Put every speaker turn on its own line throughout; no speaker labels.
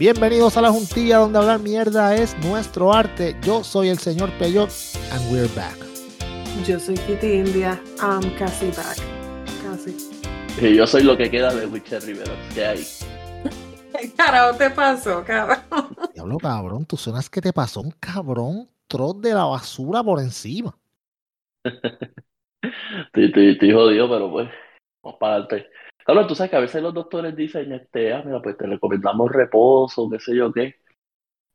Bienvenidos a la juntilla donde hablar mierda es nuestro arte. Yo soy el señor Peyot and we're back.
Yo soy Kitty India. I'm casi back. Casi.
Y yo soy lo que queda de Witcher Rivera. ¿Qué hay?
¿Qué carajo te pasó, cabrón?
Diablo, cabrón, tú suenas que te pasó un cabrón trot de la basura por encima.
estoy, estoy, estoy jodido, pero pues, vamos para adelante. Cabrón, tú sabes que a veces los doctores dicen, este, ah, mira, pues te recomendamos reposo, qué sé yo qué.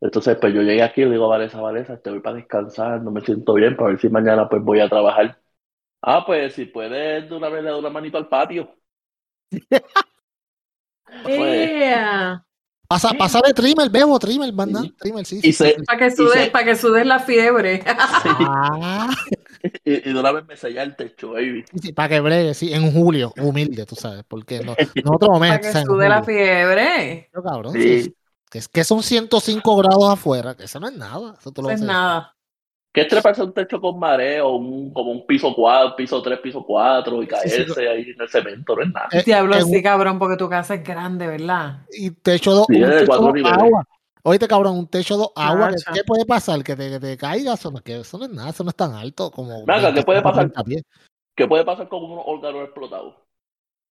Entonces, pues yo llegué aquí y le digo Vanessa, Vanessa, te voy para descansar, no me siento bien, para ver si mañana pues voy a trabajar. Ah, pues si puedes de una vez le doy una manito al patio. Pues,
Yeah.
Pasa, pasa de trimmer, bebo, trimmer, banda.
Sí.
Trimmer, sí. Sí, sí.
Para que sudes,
se-
para que sudes la fiebre.
Ah,
y, y de una vez me sella el techo, baby.
sí, para que bregue, sí, en julio, humilde, tú sabes, porque no, no otro mes.
Para que
o sea, en
sude la fiebre.
Pero, cabrón,
Sí.
es, que son 105 grados afuera, que eso no es nada. Eso tú lo
No es nada.
¿Qué es treparse un techo con mareo, un, como un piso 4, piso 3, piso 4 y
Sí, sí,
caerse ahí en el cemento? No es nada.
Eh,
Diablo, sí,
un-
cabrón, porque tu casa es grande, ¿verdad?
y techo dos,
Sí,
un techo
cuatro
dos
niveles.
agua. Oíste, cabrón, un techo dos agua. ¿Qué, puede pasar? Que te, que te caigas. Eso no, que eso no es nada, eso no es tan alto como.
Venga, ¿qué puede
25,
pasar?
30 pies.
¿Qué puede pasar con unos órganos explotados?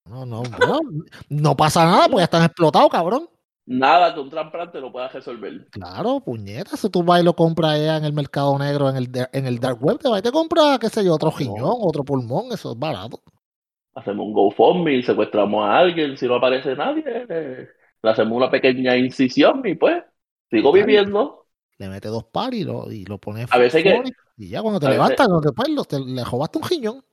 No, no, bueno, no pasa nada porque ya están explotados, cabrón.
Nada que un trasplante lo pueda resolver.
Claro, puñetas. Si tú vas y lo compras allá en el mercado negro, en el, en el dark web, te vas y te compras, qué sé yo, otro riñón, otro pulmón, eso es barato.
Hacemos un GoFundMe, secuestramos a alguien, si no aparece nadie, eh, le hacemos una pequeña incisión y pues sigo
Claro.
viviendo.
Le metes dos pares y lo, y lo pones.
A veces que-
Y ya cuando te
veces-
levantas, te, pues, lo- te- le robaste un riñón.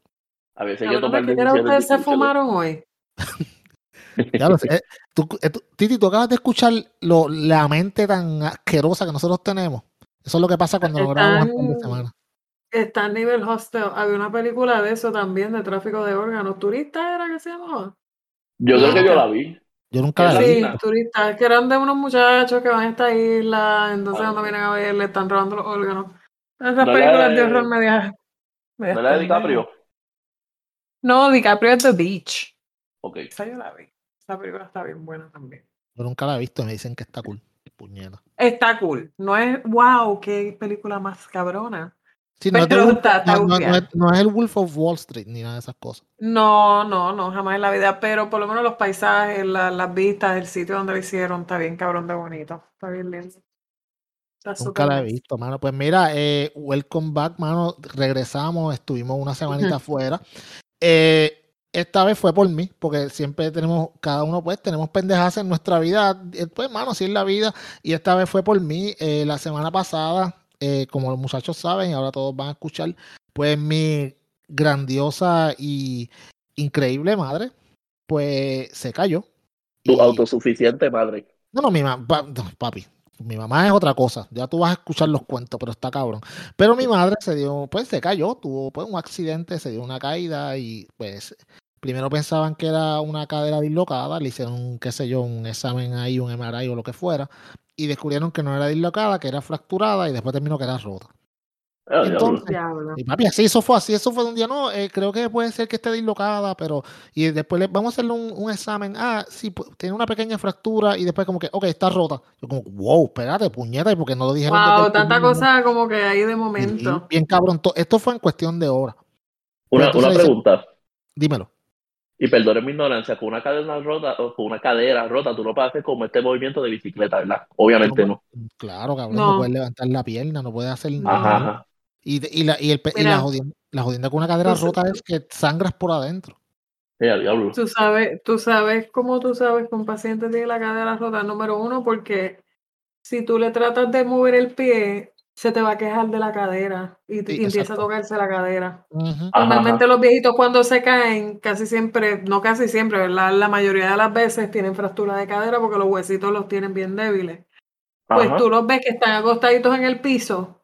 A veces hay que tomar
¿qué ustedes se fumaron hoy?
Lo sé. Eh, tú- eh, tú- Titi, tú acabas de escuchar lo, la mente tan asquerosa que nosotros tenemos. Eso es lo que pasa cuando nos grabamos de semana.
Está en nivel hostel. Había una película de eso también, de tráfico de órganos. ¿Turista era que se llamaba?
Yo creo que yo
Ah.
la vi.
Yo nunca la vi.
Sí, turistas, que eran de unos muchachos que van a esta isla, entonces
Ah.
cuando vienen a ver le están robando los órganos. Esas
¿No la
películas de
de-
horror medias. medias
¿No la de. DiCaprio?
No, DiCaprio es The Beach.
Ok.
Esa yo la vi. Esa película está bien buena también.
Yo nunca la he visto. Me dicen que está cool. Puñeta.
Está cool. No es, wow, qué película más cabrona.
Sí, no, es
Pero
Wolf-
está- está
no- es, no es el Wolf of Wall Street ni nada de esas cosas.
No, no, no, jamás en la vida, pero por lo menos los paisajes, la- las vistas, el sitio donde lo hicieron, está bien cabrón de bonito. Está bien lindo. Está
Nunca la he visto, mano. Pues mira, eh, welcome back, mano. Regresamos, estuvimos una semanita afuera. Eh, esta vez fue por mí, porque siempre tenemos, cada uno pues tenemos pendejas en nuestra vida. eh, Pues, mano, así es la vida. Y esta vez fue por mí. Eh, la semana pasada, eh, como los muchachos saben, y ahora todos van a escuchar, pues mi grandiosa y increíble madre, pues se cayó.
Tu
Y-
autosuficiente madre.
no, no, mi mamá, papi, mi mamá es otra cosa. Ya tú vas a escuchar los cuentos, pero está cabrón. Pero mi madre se dio, pues se cayó, tuvo pues un accidente, se dio una caída y pues primero pensaban que era una cadera dislocada, le hicieron, qué sé yo, un examen ahí, un MRI o lo que fuera, y descubrieron que no era dislocada, que era fracturada y después terminó que era rota. Entonces, y papi, así eso fue así, eso fue un día, no, eh, creo que puede ser que esté dislocada, pero, y después le, vamos a hacerle un, un examen, ah, sí, pu- tiene una pequeña fractura y después como que, ok, está rota. Yo como, wow, espérate, puñeta, y porque no lo dijeron
Wow, tanta cosa como que hay de
momento? Bien cabrón, to- esto fue en cuestión de horas.
Una,
dice-
pregunta.
Dímelo.
Y perdonen mi ignorancia, con una cadena rota o con una cadera rota, tú no puedes hacer como este movimiento de bicicleta, ¿verdad? Obviamente no.
Claro, cabrón, no.
No.
puedes levantar la pierna, no puedes hacer
No.
nada.
Ajá, ajá.
Y, y la, y, el, y la, jodienda, la jodienda con una cadera rota es que sangras por adentro.
Sí, al diablo.
Tú sabes, tú sabes cómo tú sabes que un paciente tiene la cadera rota, número uno, porque si tú le tratas de mover el pie, se te va a quejar de la cadera y, te-
Sí,
y empieza a tocarse la cadera. Normalmente
ajá.
los viejitos cuando se caen, casi siempre, no casi siempre, ¿verdad? La mayoría de las veces tienen fractura de cadera porque los huesitos los tienen bien débiles. Pues
Ajá.
tú los ves que están acostaditos en el piso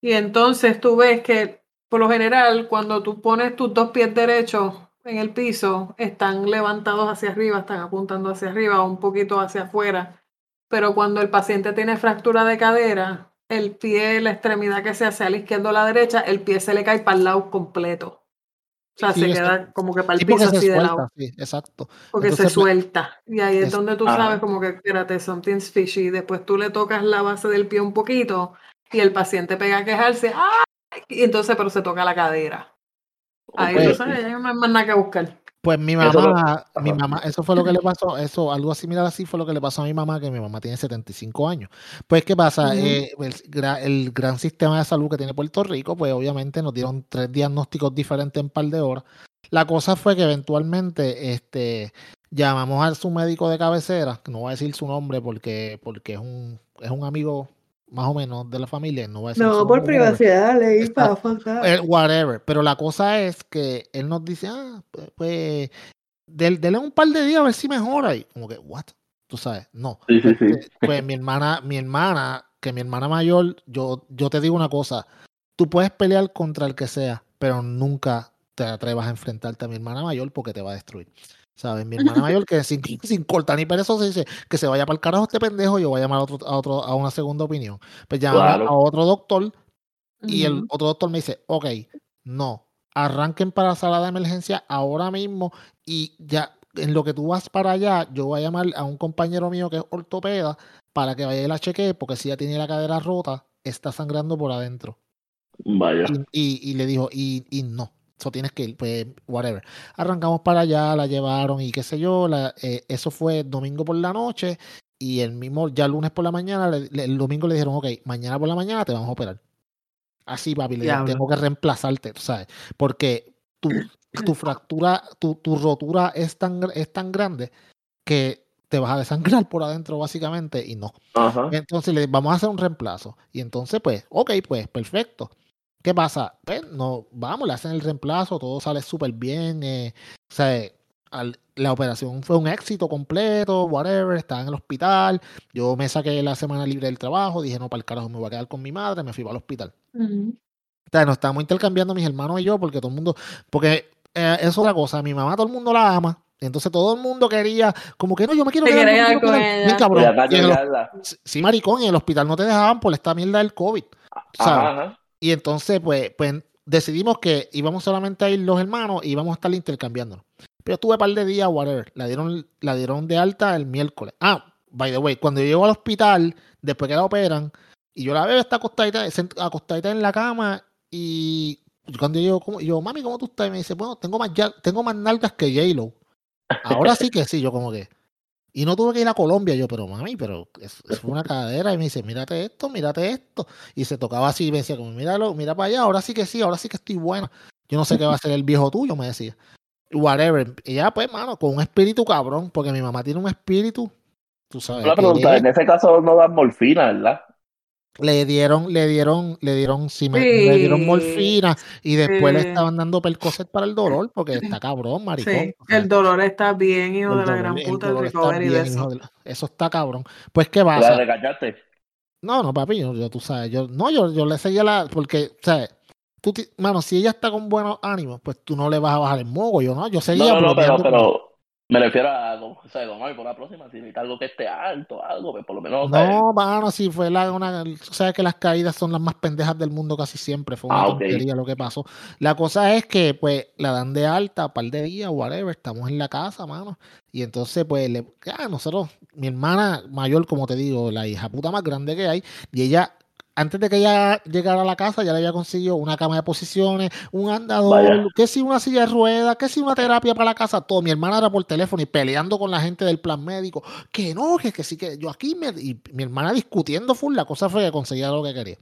y entonces tú ves que por lo general cuando tú pones tus dos pies derechos en el piso, están levantados hacia arriba, están apuntando hacia arriba o un poquito hacia afuera. Pero cuando el paciente tiene fractura de cadera, el pie, la extremidad que se hace a la izquierda o la derecha, el pie se le cae para el lado completo. O sea,
Sí,
se queda como que para el
Sí,
piso
se
así de lado.
sí, exacto.
Porque se
Entonces, pues,
suelta. Y ahí es
es-
donde tú
Ajá.
sabes como que, espérate, something's fishy. Después tú le tocas la base del pie un poquito y el paciente pega a quejarse. ¡Ay! Y entonces, pero se toca la cadera. Ahí
Ok.
tú sabes, ya no hay más nada que buscar.
Pues mi
Eso lo-
mamá, mi
Ajá.
mamá, eso fue lo que le pasó, eso, algo similar así fue lo que le pasó a mi mamá, que mi mamá tiene 75 años. Pues, ¿qué pasa? Eh, el, gra- el gran sistema de salud que tiene Puerto Rico, pues obviamente nos dieron tres diagnósticos diferentes en un par de horas. La cosa fue que eventualmente, este, llamamos a su médico de cabecera, que no voy a decir su nombre porque, porque es un, es un amigo más o menos de la familia, no voy a decir
No, por privacidad, leí
Está-
para faltar.
Eh, whatever. Pero la cosa es que él nos dice, ah, pues, del- dele un par de días a ver si mejora. Y como que, what? Tú sabes, no.
Sí, sí, sí.
Pues, pues mi hermana, mi hermana, que mi hermana mayor, yo, yo te digo una cosa, tú puedes pelear contra el que sea, pero nunca te atrevas a enfrentarte a mi hermana mayor porque te va a destruir. ¿Sabes? Mi hermana mayor que sin, sin cortar ni perezoso dice que se vaya para el carajo este pendejo, yo voy a llamar a otro, a otro, a una segunda opinión. Pues
Claro.
a otro doctor y el otro doctor me dice, ok, no, arranquen para la sala de emergencia ahora mismo y ya en lo que tú vas para allá, yo voy a llamar a un compañero mío que es ortopeda para que vaya y la chequee, porque si ya tiene la cadera rota, está sangrando por adentro.
Vaya.
Y, y- y le dijo, y, y no, eso tienes que ir, pues, whatever. Arrancamos para allá, la llevaron y qué sé yo, la- eh, eso fue domingo por la noche y el mismo, ya lunes por la mañana, le- le- el domingo le dijeron, ok, mañana por la mañana te vamos a operar. Así, papi, le tengo que reemplazarte, ¿sabes? Porque tu, tu fractura, tu, tu rotura es tan, es tan grande que te vas a desangrar por adentro, básicamente, y no.
Ajá.
Entonces le vamos a hacer un reemplazo. Y entonces, pues, ok, pues, perfecto. ¿Qué pasa? Pues, no, vamos, le hacen el reemplazo, todo sale súper bien. eh, o sea, al- la operación fue un éxito completo, whatever, estaba en el hospital. Yo me saqué la semana libre del trabajo, dije, no, para el carajo, me voy a quedar con mi madre, me fui para el hospital.
Ujú.
O sea, nos estábamos intercambiando mis hermanos y yo, porque todo el mundo, porque eh, eso es otra cosa, mi mamá todo el mundo la ama. Entonces todo el mundo quería, como que no, yo me quiero quedar,
con
quedar".
ella.
Bien cabrón. El. Sí, maricón, y en el hospital no te dejaban por esta mierda del COVID. ¿sabes?
Ajá, ajá.
Y entonces, pues, pues decidimos que íbamos solamente a ir los hermanos y íbamos a estar intercambiándonos. Pero estuve un par de días, whatever. La dieron, la dieron de alta el miércoles. Ah, by the way, cuando yo llego al hospital, después que la operan, y yo la veo, está acostadita, acostadita en la cama, y cuando yo, como, yo, mami, ¿cómo tú estás? Y me dice, bueno, tengo más, ya, tengo más nalgas que J-Lo. Ahora sí que sí, yo como que. Y no tuve que ir a Colombia, yo, pero mami, pero es, es una cadera. Y me dice, mírate esto, mírate esto. Y se tocaba así y me decía, como, míralo, mira para allá, ahora sí que sí, ahora sí que estoy buena. Yo no sé qué va a ser el viejo tuyo, me decía. Whatever. Y ya, pues, mano, con un espíritu cabrón, porque mi mamá tiene un espíritu, tú sabes. Que
pregunta, en ese caso no dan morfina, ¿verdad?
Le dieron, le dieron, le dieron, sí, me- le dieron morfina y después le estaban dando percocet para el dolor, porque está cabrón, maricón.
Sí,
o sea,
el dolor está bien, hijo
el
de la
dolor-
gran
el
puta, el
dolor está
recovery de
bien,
eso.
hijo de la- Eso está cabrón. Pues, ¿qué
La
pasa?
regañaste.
No, no, papi, yo, yo- tú sabes, yo, no, yo, yo le seguía la, porque, ¿sabes? Tú, mano, si ella está con buenos ánimos, pues tú no le vas a bajar el mogo, yo no, yo seguía
no, no, pero me refiero a, sea, como, "Ay, por la próxima, si necesitas algo que esté alto, algo, pues por lo menos. ¿sabes?
No, mano, si fue la, una, sabes que las caídas son las más pendejas del mundo casi siempre, fue una
Ah,
lo que pasó. La cosa es que, pues, la dan de alta, par de días, whatever, estamos en la casa, mano, y entonces, pues, le, ah, nosotros, mi hermana mayor, como te digo, la hija puta más grande que hay, y ella, antes de que ella llegara a la casa, ya le había conseguido una cama de posiciones, un andador,
Vaya.
que si una silla de ruedas, que si una terapia para la casa, todo. Mi hermana era por teléfono y peleando con la gente del plan médico, que no, que, que sí, que yo aquí, me, y mi hermana discutiendo full, la cosa fue que conseguía lo que quería.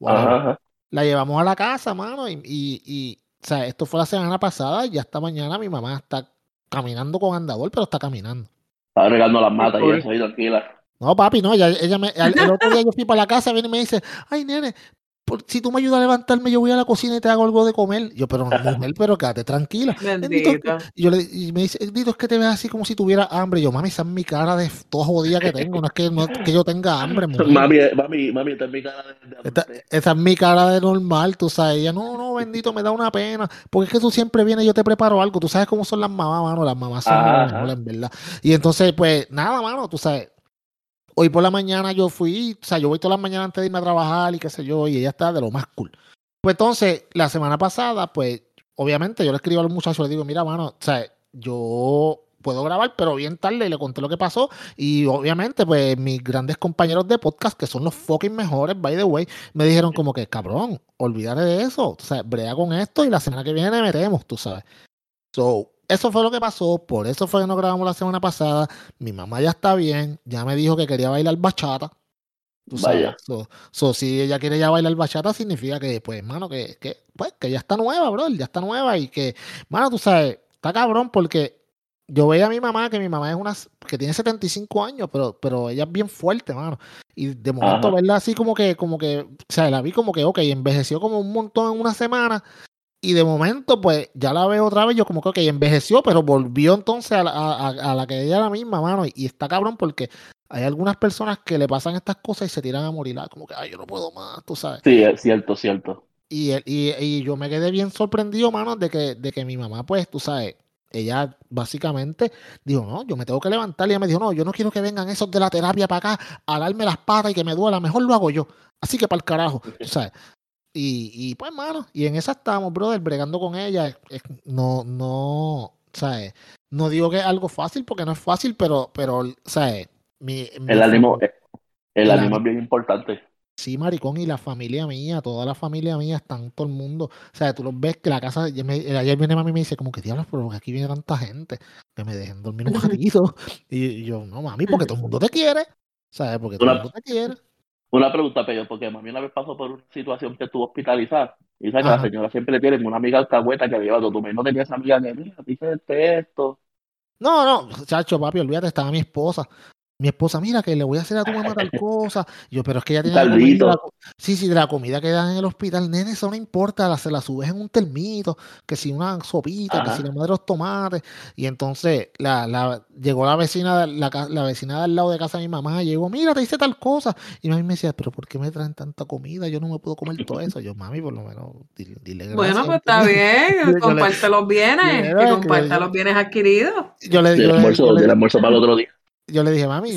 Whatever.
Ajá, ajá.
La llevamos a la casa, mano, y, y, y, o sea, esto fue la semana pasada, y ya esta mañana mi mamá está caminando con andador, pero está caminando.
Estaba regando las matas y eso, ahí tranquila.
No, papi, no, ella, ella me, el, el otro día yo fui para la casa, viene y me dice, ay, nene, por- si tú me ayudas a levantarme, yo voy a la cocina y te hago algo de comer. Yo, pero mujer, pero quédate tranquila. Bendito, y, yo le, y me dice, Dito, es que te ves así como si tuviera hambre. Y yo, mami, esa es mi cara de toda jodida que tengo. No es que, no es que yo tenga hambre, mujer.
Mami, mami, mami, esta es mi cara de, de
Esta, esa es mi cara de normal, tú sabes. Ella, no, no, bendito, me da una pena. Porque es que tú siempre vienes y yo te preparo algo. Tú sabes cómo son las mamás, mano. Las mamás son mejor, en verdad. Y entonces, pues, nada, mano, tú sabes. Hoy por la mañana yo fui, o sea, yo voy todas las mañanas antes de irme a trabajar y qué sé yo, y ella está de lo más cool. Pues entonces, la semana pasada, pues, obviamente yo le escribo a los muchachos, le digo, mira, mano, o sea, yo puedo grabar, pero bien tarde y le conté lo que pasó. Y obviamente, pues mis grandes compañeros de podcast, que son los fucking mejores, by the way, me dijeron como que, cabrón, olvídate de eso. O sea, brea con esto y la semana que viene metemos, tú sabes. So, eso fue lo que pasó, por eso fue que no grabamos la semana pasada. Mi mamá ya está bien, ya me dijo que quería bailar bachata. Tú sabes. So, so, si ella quiere ya bailar bachata, significa que, pues, hermano, que, que, pues, que ya está nueva, bro, ya está nueva y que, mano, tú sabes, está cabrón porque yo veía a mi mamá, que mi mamá es una, que tiene 75 años, pero, pero ella es bien fuerte, mano. Y de momento verla así como que, como que, o sea, la vi como que, ok, envejeció como un montón en una semana. Y de momento, pues, ya la veo otra vez, yo como que, ok, envejeció, pero volvió entonces a la, a, la que ella era la misma, mano. Y, está cabrón porque hay algunas personas que le pasan estas cosas y se tiran a morir, ah, como que, ay, yo no puedo más, tú sabes.
Sí, es cierto, cierto.
Y, y, y yo me quedé bien sorprendido, mano, de que, de que mi mamá, pues, tú sabes, ella básicamente dijo, no, yo me tengo que levantar. Y ella me dijo, no, yo no quiero que vengan esos de la terapia para acá a darme las patas y que me duela. Mejor lo hago yo. Así que para el carajo. ¿sabes? Y, y pues, mano, y en esa estamos, brother, bregando con ella. no, no, ¿sabes? No digo que es algo fácil porque no es fácil, pero, pero, ¿sabes? Mi,
el ánimo, el ánimo es bien importante.
Sí, maricón, y la familia mía, toda la familia mía, están todo el mundo. O sea, tú los ves que la casa, ayer viene mami y me dice, como que diablos, pero aquí viene tanta gente, que me dejen dormir un ratito. y yo, no, mami, porque todo el mundo te quiere. ¿Sabes? Porque todo el mundo te quiere.
Una pregunta, pero porque mami una vez pasó por una situación que estuvo hospitalizada. Y sabes que la señora siempre le tiene una amiga alcahueta que le lleva todo. No tenías amiga que, mira, dice esto.
No, no, chacho, papi, olvídate, estaba mi esposa mi esposa, mira que le voy a hacer a tu mamá tal cosa. Yo, pero es que ella tiene la comida, sí, sí, de la comida que dan en el hospital, nene, eso no importa, la, se la subes en un termito, que si una sopita, que si la madre los tomates. Y entonces la, la, llegó la vecina, la, la vecina del lado de casa de mi mamá, llegó, mira, te hice tal cosa. Y mami me decía, pero ¿por qué me traen tanta comida? Yo no me puedo comer todo eso. Yo, mami, por lo menos, dile, gracias.
Bueno, pues está bien, comparte los bienes, que comparte los bienes adquiridos.
Yo le digo. El almuerzo para el otro día
yo le dije, mami,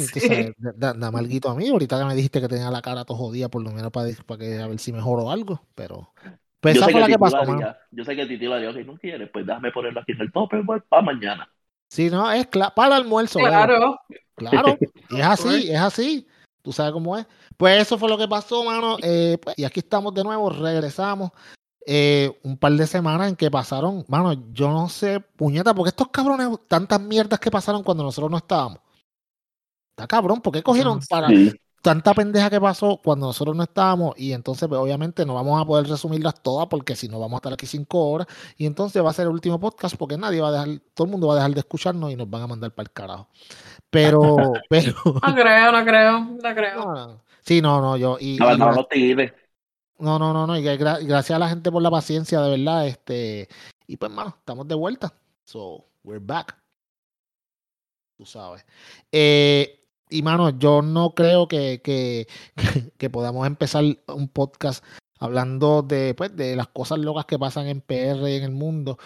dame algo a mí. Ahorita que me dijiste que tenía la cara todo jodida, por lo menos para, para que a ver si mejoro algo, pero.
Pues esa fue la que pasó, Yo sé que Titi la dio, si no quieres, pues déjame ponerlo aquí en el tope pues, para mañana.
Sí, no, es para el almuerzo.
Claro.
Claro, es así, es así. Tú sabes cómo es. Pues eso fue lo que pasó, mano. Eh, pues, y aquí estamos de nuevo, regresamos. Eh, un par de semanas en que pasaron, mano, yo no sé, puñeta, porque estos cabrones, tantas mierdas que pasaron cuando nosotros no estábamos. Está cabrón, ¿por qué cogieron para tanta pendeja que pasó cuando nosotros no estábamos? Y entonces, pues, obviamente, no vamos a poder resumirlas todas porque si no vamos a estar aquí cinco horas. Y entonces va a ser el último podcast porque nadie va a dejar, todo el mundo va a dejar de escucharnos y nos van a mandar para el carajo. Pero, pero.
No creo, no creo, no creo.
sí, no, no, yo. Y,
no, no, no,
no, no, no, no. Y gracias a la gente por la paciencia, de verdad. Este. Y pues, mano, estamos de vuelta. So, we're back. Tú sabes. Eh, y mano, yo no creo que, que, que, podamos empezar un podcast hablando de, pues, de las cosas locas que pasan en PR y en el mundo,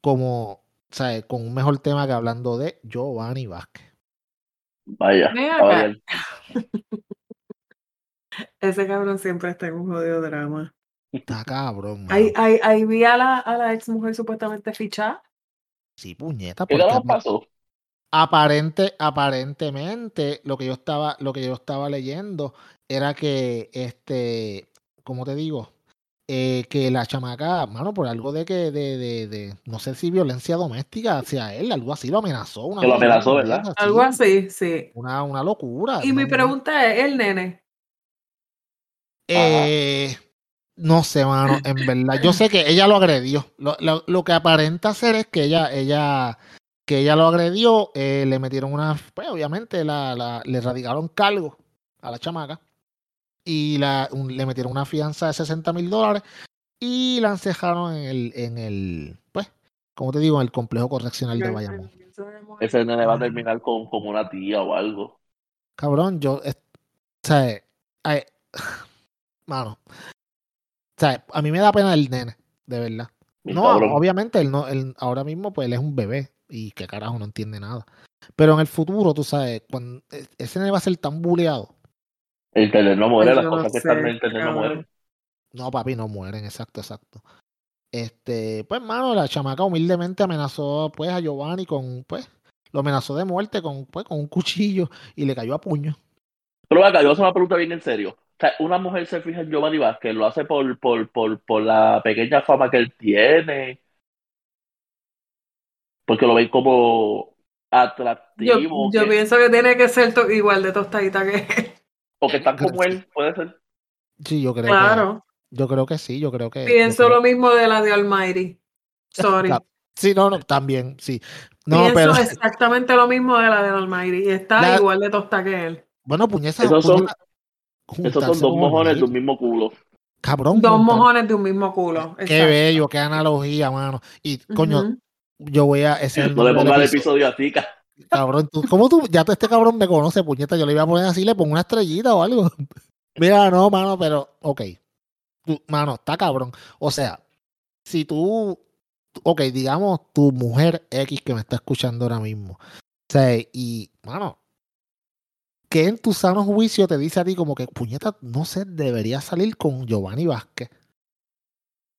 como, ¿sabes? Con un mejor tema que hablando de Giovanni Vázquez.
Vaya,
Ese cabrón siempre está en un jodido drama.
Está cabrón.
Ahí, ahí, ahí vi a la, a la ex mujer supuestamente fichada.
Sí, puñeta.
¿Qué pasó?
Aparente, aparentemente, lo que yo estaba, lo que yo estaba leyendo era que, este, como te digo, eh, que la chamaca, mano, por algo de que, de, de, de, no sé si violencia doméstica hacia él, algo así lo amenazó.
Una lo amenazó, ¿verdad?
algo así, sí.
Una, una locura.
Y mi pregunta es, ¿el nene?
Eh, no sé, mano, en verdad. Yo sé que ella lo agredió. Lo, lo, lo que aparenta ser es que ella, ella que ella lo agredió, eh, le metieron una, pues obviamente la, la, le radicaron cargo a la chamaca y la, le metieron una fianza de 60 mil dólares y la encejaron en el, en el, pues, como te digo, en el complejo correccional de Bayamón.
Ese nene va a terminar con, como una tía o algo.
Cabrón, yo, o sea, mano, o sea, a mí me da pena el nene, de verdad. No, obviamente él no, él ahora mismo pues él es un bebé, y que carajo no entiende nada. Pero en el futuro, tú sabes, cuando e, ese nene va a ser tan buleado.
El internet no muere, las cosas que están en internet no mueren.
No, papi, no mueren, exacto, exacto. Este, pues, mano, la chamaca humildemente amenazó pues a Giovanni con, pues, lo amenazó de muerte con, pues, con un cuchillo y le cayó a puño.
Pero acá, yo voy a hacer una pregunta bien en serio. O sea, una mujer se fija en Giovanni Vázquez, lo hace por, por, por, por la pequeña fama que él tiene, porque lo ven como
Yo,
atractivo,
yo
que-
pienso que tiene que ser to- igual de tostadita que él.
o que están como él, puede ser.
Sí, yo creo que,
Claro.
yo creo que sí, yo creo que. yo
Pienso
creo-
lo mismo de la de Almighty. Sorry.
Sí, no, no, también, sí. No,
Pienso
pero,
exactamente lo mismo de la de Almighty. Y está
La-
igual de tosta que él.
bueno, puñeta,
Esos son- Esos son dos mojones de un mismo culo.
Cabrón,
Dos
juntar-
mojones de un mismo culo.
Qué
Exacto.
bello, qué analogía, mano. Y, coño. Yo voy a. Ese
No le
nombre del
ponga el
episodio.
así, ca-
Cabrón, tú, ¿cómo tú? Ya este cabrón me conoce, puñeta. Yo le iba a poner así, le pongo una estrellita o algo. Mira, no, mano, pero, ok. Mano, está cabrón. O sea, si tú, ok, digamos tu mujer X que me está escuchando ahora mismo. O sea, y, mano, que en tu sano juicio te dice a ti como que, puñeta, no sé, debería salir con Giovanni Vázquez.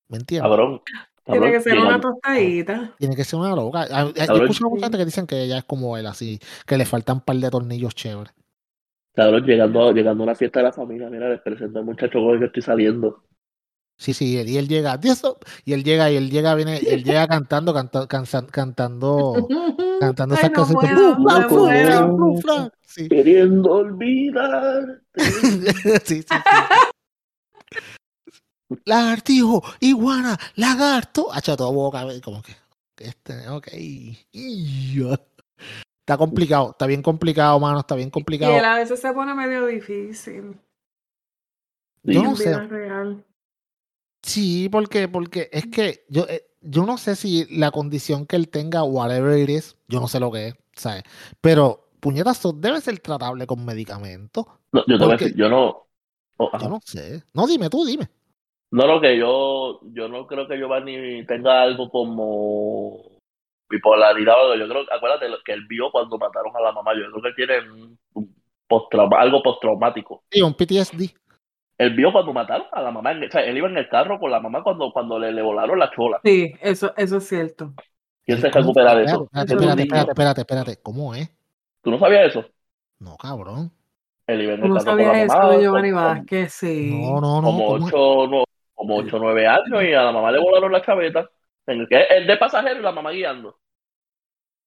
¿Me entiendes?
Cabrón.
Tiene que ser una tostadita.
Tiene que ser una loca. Ah, Yo
Cabrón.
escucho mucha gente que dicen que ella es como él, así, que le faltan un par de tornillos chéveres.
Cabrón, llegando, llegando a una fiesta de la familia, mira, les presento al muchacho con el que estoy saliendo.
Sí, sí, y él llega, y él llega, y él llega, viene, él llega cantando, canta- cansa- cantando, cantando esas. Sí,
Queriendo olvidar.
sí, sí, sí. Lagartijo, iguana, lagarto. Hacha toda boca, como que, este, ok. y. Está complicado, está bien complicado, mano, está bien
Y
complicado.
él a veces se pone medio difícil.
Yo no sé.
real.
Sí, porque, porque es que yo, eh, yo no sé si la condición que él tenga, whatever it is, yo no sé lo que es, ¿sabes? Pero, puñetazo, debe ser tratable con medicamentos.
No, yo te voy a
Porque-
decir, yo no. oh.
Yo no sé. No, dime tú, dime.
No, lo que yo, yo no creo que Giovanni tenga algo como bipolaridad. o algo. Yo creo, acuérdate lo que él vio cuando mataron a la mamá. Yo creo que tiene un, algo postraumático.
Sí, un PTSD.
Él vio cuando mataron a la mamá. en- O sea, él iba en el carro con la mamá cuando, cuando le, le volaron la chola.
Sí, eso, eso es cierto.
¿Quién se recupera de eso?
Espérate, espérate, espérate, espérate, espérate. ¿Cómo es?
¿Tú no sabías eso?
No, cabrón.
Él iba en
¿Tú
el
no
carro con la
sabías eso de Giovanni
como-
Vázquez? Sí.
No, no, no.
como. 8 no, como ocho, o 9 años y a la mamá le volaron la chaveta. En el que el de pasajero y la mamá guiando.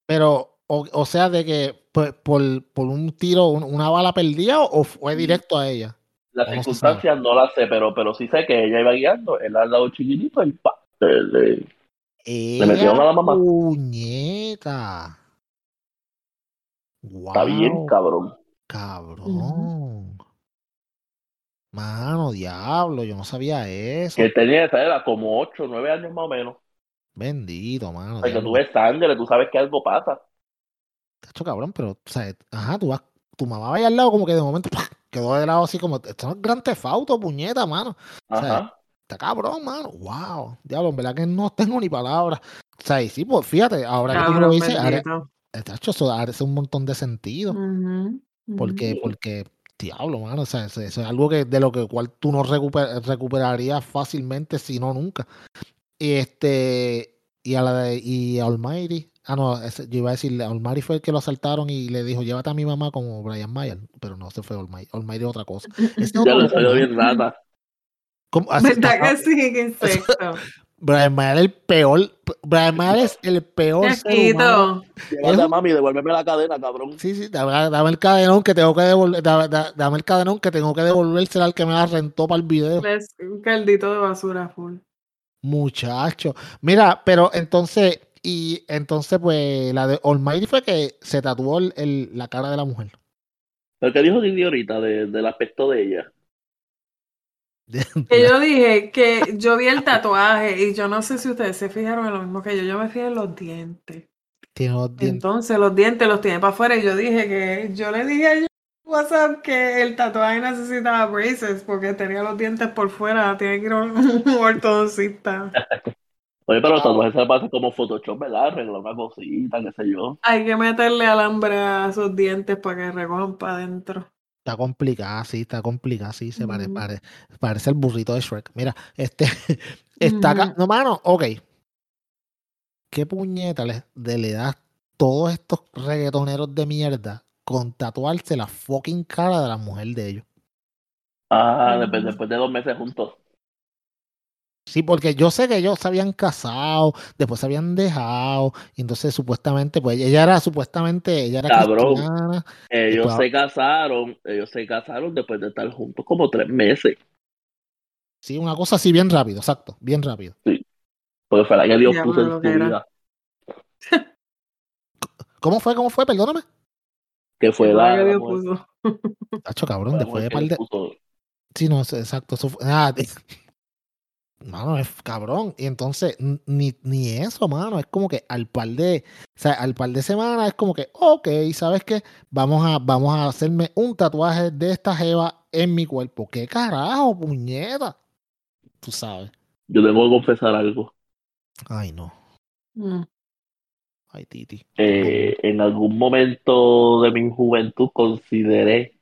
Pero, o, o sea, de que por, por, por un tiro, un- una bala perdida o fue directo a ella.
Las circunstancias no las sé, pero, pero sí sé que ella iba guiando, él al lado chiquitito y pa, le- le-
Le
metieron a la mamá.
Puñeta.
está bien,
Wow,
cabrón.
cabrón. Mano, diablo, yo no sabía eso.
Que él tenía esa edad como 8 o 9 años más o menos.
Bendito, mano.
O sea, que tú ves sangre, tú sabes que algo pasa.
Tacho, cabrón, pero, o sea, ajá, tú vas, tu mamá va ahí al lado como que de momento ¡pah! quedó de lado así como, esto no es gran tefauto, puñeta, mano. O sea,
Ajá.
Está cabrón, mano. Wow. Diablo, en verdad que no tengo ni palabras. O sea, y sí, pues fíjate, ahora que tú me lo dices, ahora,
bendito.
tacho, eso hace un montón de sentido. Porque, porque, diablo, mano, o sea, eso, eso es algo que de lo que cual tú no recuper- recuperarías fácilmente, si no nunca. Y este, y a la de, y a Almighty, ah no, ese- yo iba a decirle, Almighty fue el que lo asaltaron y le dijo, llévate a mi mamá como Brian Mayer, pero no, se fue Almighty, Almighty es otra cosa.
Ya lo salió bien rata.
¿cómo?
¿Verdad que sí? Qué insecto.
Brian Mayer es el peor, Brian Mayer es el peor ser humano.
Chiquito.
Llévate a mami, devuélveme la cadena, cabrón.
Sí, sí, dame, dame el cadenón que tengo que devolver, dame, da- dame el cadenón que tengo que devolvérselo al que me la rentó para el video.
Es un caldito de basura full.
Muchacho. Mira, pero entonces, y entonces, pues, la de Almighty fue que se tatuó el- el- la cara de la mujer.
Lo que dijo Didi ahorita de- del aspecto de ella.
Que yo dije que yo vi el tatuaje y yo no sé si ustedes se fijaron en lo mismo que yo. Yo me fijé en los dientes.
Tiene los dientes.
Entonces los dientes los tiene para afuera y yo dije que yo le dije a WhatsApp que el tatuaje necesitaba braces porque tenía los dientes por fuera. Tiene que ir a un ortodoncista.
Oye, pero los tatuajes se pasan como Photoshop, ¿verdad? Arreglar una cosita, qué sé yo.
Hay que meterle alambre a esos dientes para que recojan para adentro.
Está complicada, sí, está complicada, sí, se pare-
Ujú.
pare- parece el burrito de Shrek. Mira, este, Está acá. No, mano, ok. ¿Qué puñeta le, de- le das todos estos reggaetoneros de mierda con tatuarse la fucking cara de la mujer de ellos?
Ah, después, después de dos meses juntos.
Sí, porque yo sé que ellos se habían casado, después se habían dejado, y entonces supuestamente, pues ella era supuestamente, ella era
Cabrón.
cristiana.
Ellos
Después-
se casaron, ellos se casaron después de estar juntos como tres meses.
Sí, una cosa así bien rápido, exacto, bien rápido.
Porque fue la que Dios puso en su vida.
¿Cómo fue? ¿Cómo fue? Perdóname.
Que fue la,
la puso.
Tacho, cabrón, después de par de...
puso.
Sí, no, exacto. Eso fue- ah, Mano, es cabrón. Y entonces, ni, ni eso, mano. Es como que al par de, o sea, al par de semanas es como que, ok, ¿sabes qué? Vamos a, vamos a hacerme un tatuaje de esta jeva en mi cuerpo. ¿Qué carajo, puñeta? Tú sabes.
Yo tengo que confesar algo.
Ay, no.
Mm.
Ay, Titi.
Eh, en algún momento de mi juventud consideré,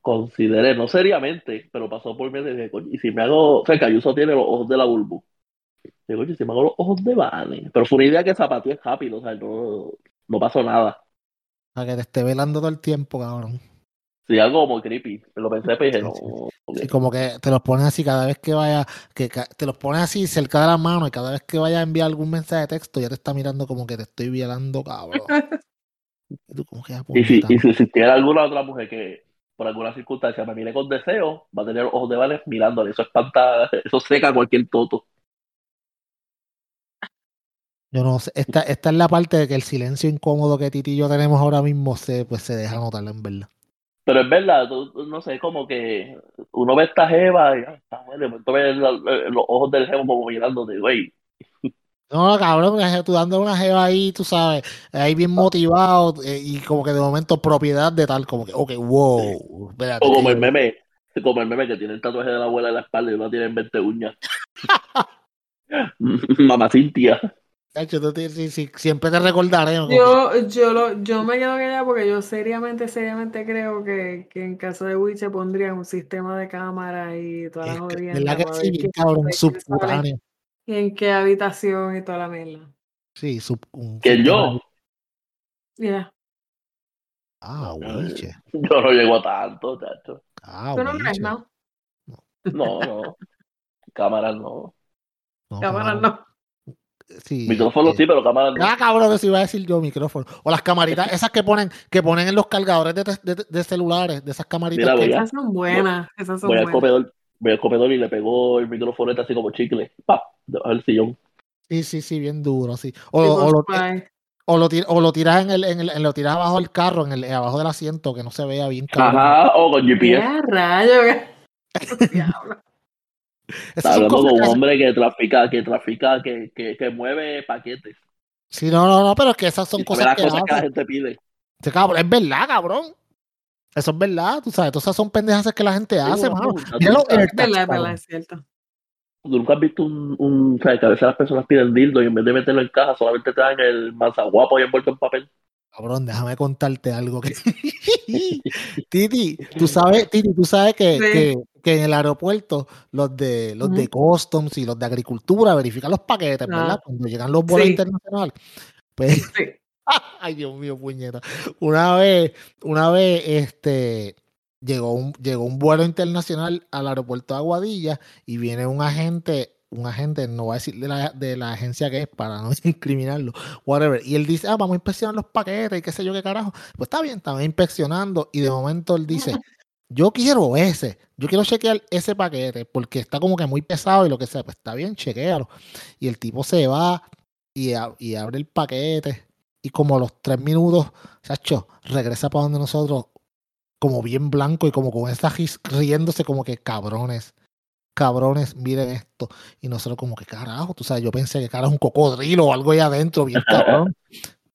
consideré, no seriamente, pero pasó por mí y dije, coño, y si me hago, o sea, Cayuso tiene los ojos de la Bulbu. Digo, oye, si me hago los ojos de Vane. Pero fue una idea que zapateé rápido, o sea, no, no pasó nada.
Para que te esté velando todo el tiempo, cabrón.
Sí, algo como creepy. Lo pensé, pero dije,
Sí,
no.
sí. como que te los pones así cada vez que vaya, que te los pones así cerca de la mano y cada vez que vaya a enviar algún mensaje de texto ya te está mirando como que te estoy violando, cabrón. Y tú como que "Ah,
Y si,
puñeta".
y si existiera alguna otra mujer que por alguna circunstancia me mire con deseo, va a tener ojos de Vane mirándole. Eso espanta, eso seca cualquier toto.
Yo no sé, esta, esta es la parte de que el silencio incómodo que Titi y yo tenemos ahora mismo se, pues se deja notar en verdad.
Pero es verdad, tú- no sé, como que uno ve esta jeva y ah, está bueno, eh, los ojos del jevo como mirándote, güey.
No, cabrón, tú dando una jeva ahí, tú sabes, ahí bien motivado eh, y como que de momento propiedad de tal, como que, ok, wow, espérate.
O como el meme, como el meme que tiene el tatuaje de la abuela en la espalda y uno tiene 20 uñas. Mamá Cintia.
Siempre te recordaré. que-
Yo, yo, lo, yo me quedo callada porque yo seriamente, seriamente creo que, que en caso de Witch pondrían un sistema de cámara y toda la
es que-
jodienda
¿Verdad que sí? cabrón,
y en qué habitación y toda la mierda.
Sí, sub, un
Que yo,
Yeah.
Ah, Wiche.
yo no llego a tanto, chacho.
Ah,
¿Tú no crees, no?
No, no. Cámaras no.
No,
Cámara
cabrón.
no.
Sí,
Micrófono
eh,
sí, pero cámaras no.
Ah, cabrón, eso iba a decir yo, micrófono. O las camaritas, esas que ponen, que ponen en los cargadores de, de- de celulares, de esas camaritas
Mira,
que-
a-
Esas son buenas. Esas son
Voy al
buenas.
comedor, voy al comedor y le pegó el micrófono este así como chicle. ¡Pap! Debajo del sillón.
Sí, sí, sí, bien duro, sí. O, o lo, o lo tir- o lo tiras en el, en el, en- lo tiras abajo del carro, en el, abajo del asiento, que no se vea bien cabrón.
Ajá, o con GPS.
¡Qué rayo! qué- Diablo.
Esas
Está hablando con un hombre que trafica, que trafica, que, que, que mueve paquetes.
Sí, no, no, no, pero es que esas son cosas que
cosas que la gente pide.
Sí, cabrón, es verdad, cabrón. Eso es verdad, tú sabes, todas esas son pendejas que la gente hace,
no,
mano.
no,
Mira los
Es verdad, es
cabrón.
verdad, es cierto.
¿Tú nunca has visto un, un o sea, que a veces las personas piden dildo y en vez de meterlo en caja solamente te dan el mazaguapo y envuelto en papel?
Cabrón, déjame contarte algo que. Titi, tú sabes, Titi, tú sabes que,
Sí.
que, que en el aeropuerto los de los de customs y los de agricultura verifican los paquetes, ¿verdad?
Ah.
Cuando llegan los vuelos
Sí.
internacionales. Pues,
Sí.
ay Dios mío, puñeta. Una vez, una vez, este llegó un, llegó un vuelo internacional al aeropuerto de Aguadilla y viene un agente, un agente, no voy a decir de la, de la agencia que es para no incriminarlo, whatever. Y él dice, ah, vamos a inspeccionar los paquetes y qué sé yo qué carajo. Pues está bien, estaban inspeccionando y de momento él dice, yo quiero ese, yo quiero chequear ese paquete porque está como que muy pesado y lo que sea, pues está bien, chequealo. Y el tipo se va y, a- y abre el paquete y como a los tres minutos, chacho, regresa para donde nosotros como bien blanco y como con esa gis- riéndose como que cabrones, cabrones, miren esto. Y nosotros como que carajo, tú sabes, yo pensé que cara es un cocodrilo o algo ahí adentro, bien cabrón.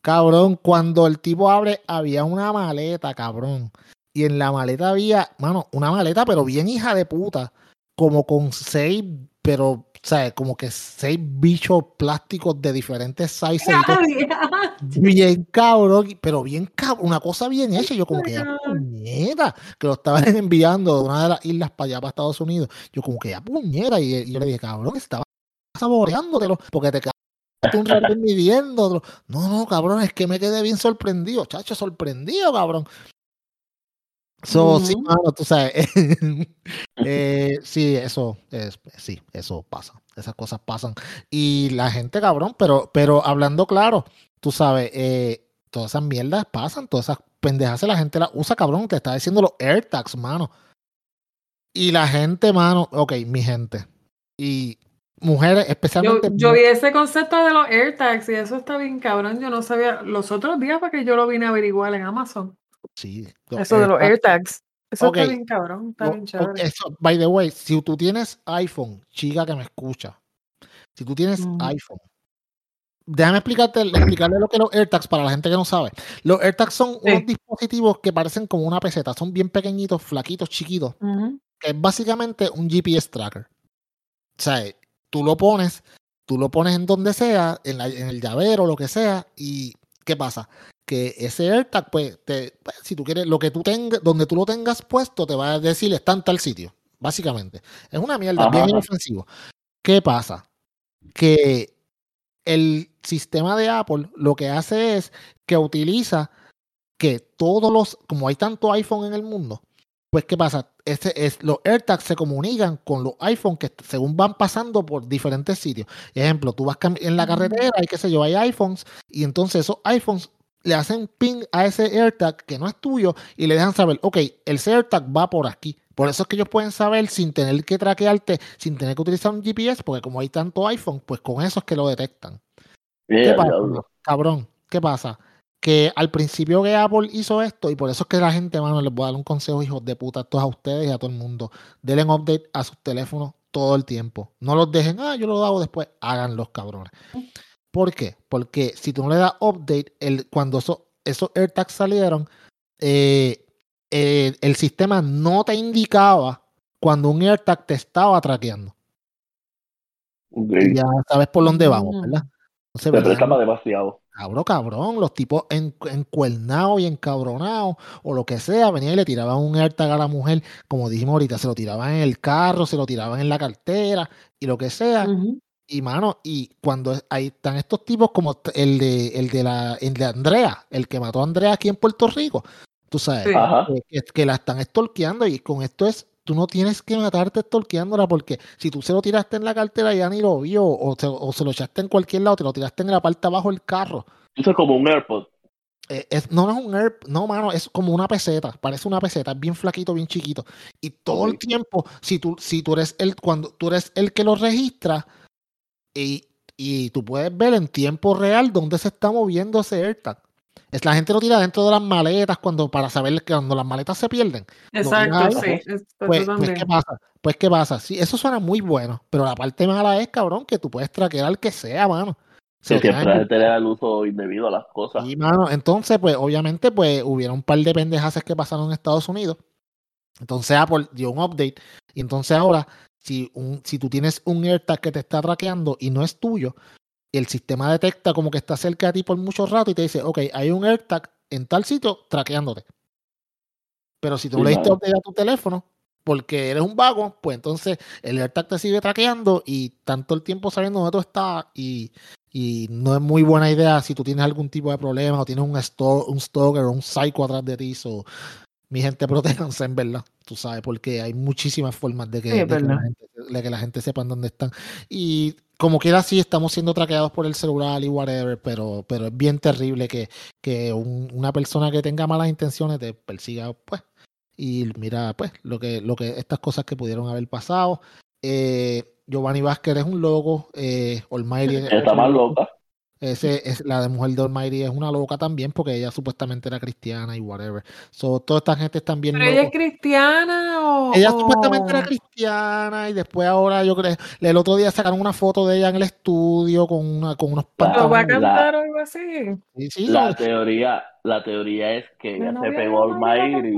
Cabrón, cuando el tipo abre, había una maleta, cabrón. Y en la maleta había, mano, una maleta, pero bien hija de puta. Como con seis, pero, ¿sabes? Como que seis bichos plásticos de diferentes sizes. y todo. Bien cabrón, pero bien cabrón, una cosa bien hecha. Yo como que ya puñeta, que lo estaban enviando de una de las islas para allá, para Estados Unidos. Yo como que ya puñeta, y, y yo le dije, cabrón, estaba saboreándotelo porque te quedaste un rato midiéndolo. No, no, cabrón, es que me quedé bien sorprendido, chacho, sorprendido, cabrón. So, sí, mano, tú sabes. eh, sí, eso, es, sí, eso pasa. Esas cosas pasan. Y la gente, cabrón, pero, pero hablando claro, tú sabes, eh, todas esas mierdas pasan, todas esas pendejas la gente las usa, cabrón. Te está diciendo los AirTags, mano. Y la gente, mano, ok, mi gente. Y mujeres,
Yo,
especialmente.
yo vi ese concepto de los AirTags y eso está bien cabrón. Yo no sabía. Los otros días fue que yo lo vine a averiguar en Amazon.
Sí,
Eso de los
AirTags.
Eso está bien cabrón. Está bien chévere.
eso, by the way, si tú tienes iPhone, chica que me escucha, si tú tienes
Ujú.
iPhone, déjame explicarte, explicarle lo que los AirTags para la gente que no sabe. Los AirTags son unos dispositivos que parecen como una peseta, son bien pequeñitos, flaquitos, chiquitos, que es básicamente un GPS tracker. O sea, tú lo pones, tú lo pones en donde sea, en, la- en el llavero, lo que sea, y ¿qué pasa? Que ese AirTag, pues, te, pues, si tú quieres, lo que tú tengas, donde tú lo tengas puesto, te va a decir está en tal sitio, básicamente. Es una mierda,
Ajá,
bien
ajá.
inofensivo. ¿Qué pasa? Que el sistema de Apple lo que hace es que utiliza que todos los, como hay tanto iPhone en el mundo, pues ¿qué pasa? Ese es, los AirTags se comunican con los iPhone que según van pasando por diferentes sitios. Ejemplo, tú vas en la carretera y qué sé yo, hay iPhones y entonces esos iPhones le hacen ping a ese AirTag que no es tuyo y le dejan saber, ok, el AirTag va por aquí. Por eso es que ellos pueden saber sin tener que traquearte, sin tener que utilizar un GPS, porque como hay tanto iPhone, pues con eso es que lo detectan. ¿Qué pasa? Cabrón, ¿qué pasa? Que al principio que Apple hizo esto, y por eso es que la gente, mano, les voy a dar un consejo, hijos de puta, a todos a ustedes y a todo el mundo. Denle update a sus teléfonos todo el tiempo. No los dejen, ah, yo lo hago después. Háganlos, cabrones. ¿Por qué? Porque si tú no le das update, el, cuando esos, esos AirTags salieron, eh, eh, el sistema no te indicaba cuando un AirTag te estaba traqueando. Ya sabes por dónde vamos,
Mm.
¿verdad? Entonces,
Se
venían
presta para demasiado.
Cabrón, cabrón, los tipos en, encuernados y encabronados o lo que sea, venían y le tiraban un AirTag a la mujer, como dijimos ahorita, se lo tiraban en el carro, se lo tiraban en la cartera y lo que sea.
Ujú.
Y mano, y cuando ahí están estos tipos como el de, el de la, el de Andrea, el que mató a Andrea aquí en Puerto Rico, tú sabes,
Sí.
Ajá.
que, que- la están estorqueando y con esto es, tú no tienes que matarte estorqueándola porque si tú se lo tiraste en la cartera ya ni lo vio o, se- o se lo echaste en cualquier lado, te lo tiraste en la parte abajo del carro.
Eso es como un AirPod.
Eh, es, no, no es un Air, no, mano, es como una peseta, parece una peseta, es bien flaquito, bien chiquito. Y todo el tiempo, si tú, si tú eres el, cuando tú eres el que lo registra, y, y tú puedes ver en tiempo real dónde se está moviendo ese AirTag. Es, la gente lo tira dentro de las maletas cuando, para saber que cuando las maletas se pierden.
Exacto, sí.
Pues, pues. ¿qué pasa? Pues, ¿qué pasa? Sí, eso suena muy bueno, pero la parte mala es, cabrón, que tú puedes traquear al que sea, mano. Se
Que
lo tiran
siempre la
el
gente le da el uso indebido a las cosas.
Sí, mano. Entonces, pues, obviamente, pues, hubieron un par de pendejaces que pasaron en Estados Unidos. Entonces, Apple dio un update. Y entonces ahora, si, un, si tú tienes un AirTag que te está traqueando y no es tuyo, el sistema detecta como que está cerca de ti por mucho rato y te dice, ok, hay un AirTag en tal sitio traqueándote. Pero si tú
Sí,
le diste a tu teléfono, porque eres un vago, pues entonces el AirTag te sigue traqueando y tanto el tiempo sabiendo dónde tú estás y, y no es muy buena idea si tú tienes algún tipo de problema o tienes un, sto- un stalker o un psycho atrás de ti. So, mi gente, protéjanse en verdad, tú sabes, porque hay muchísimas formas de que,
Sí,
de que la, gente, de que la gente sepa en dónde están. Y como quiera, sí, estamos siendo traqueados por el celular y whatever, pero, pero es bien terrible que, que un- una persona que tenga malas intenciones te persiga, pues. Y mira, pues, lo que, lo que, estas cosas que pudieron haber pasado. Eh, Giovanni Vázquez es un loco, eh, Almighty es
Está más
loco.
loca.
Ese es la de mujer de Almighty es una loca también porque ella supuestamente era cristiana y whatever. So, toda esta gente están bien
¿Pero ella es cristiana o...?
Ella supuestamente era cristiana y después ahora yo creo el otro día sacaron una foto de ella en el estudio con una con unos
¿Lo va a
pantalones.
la-
cantar o algo así?
Sí, sí,
La teoría, la teoría es que
La
ella se pegó al
Almighty.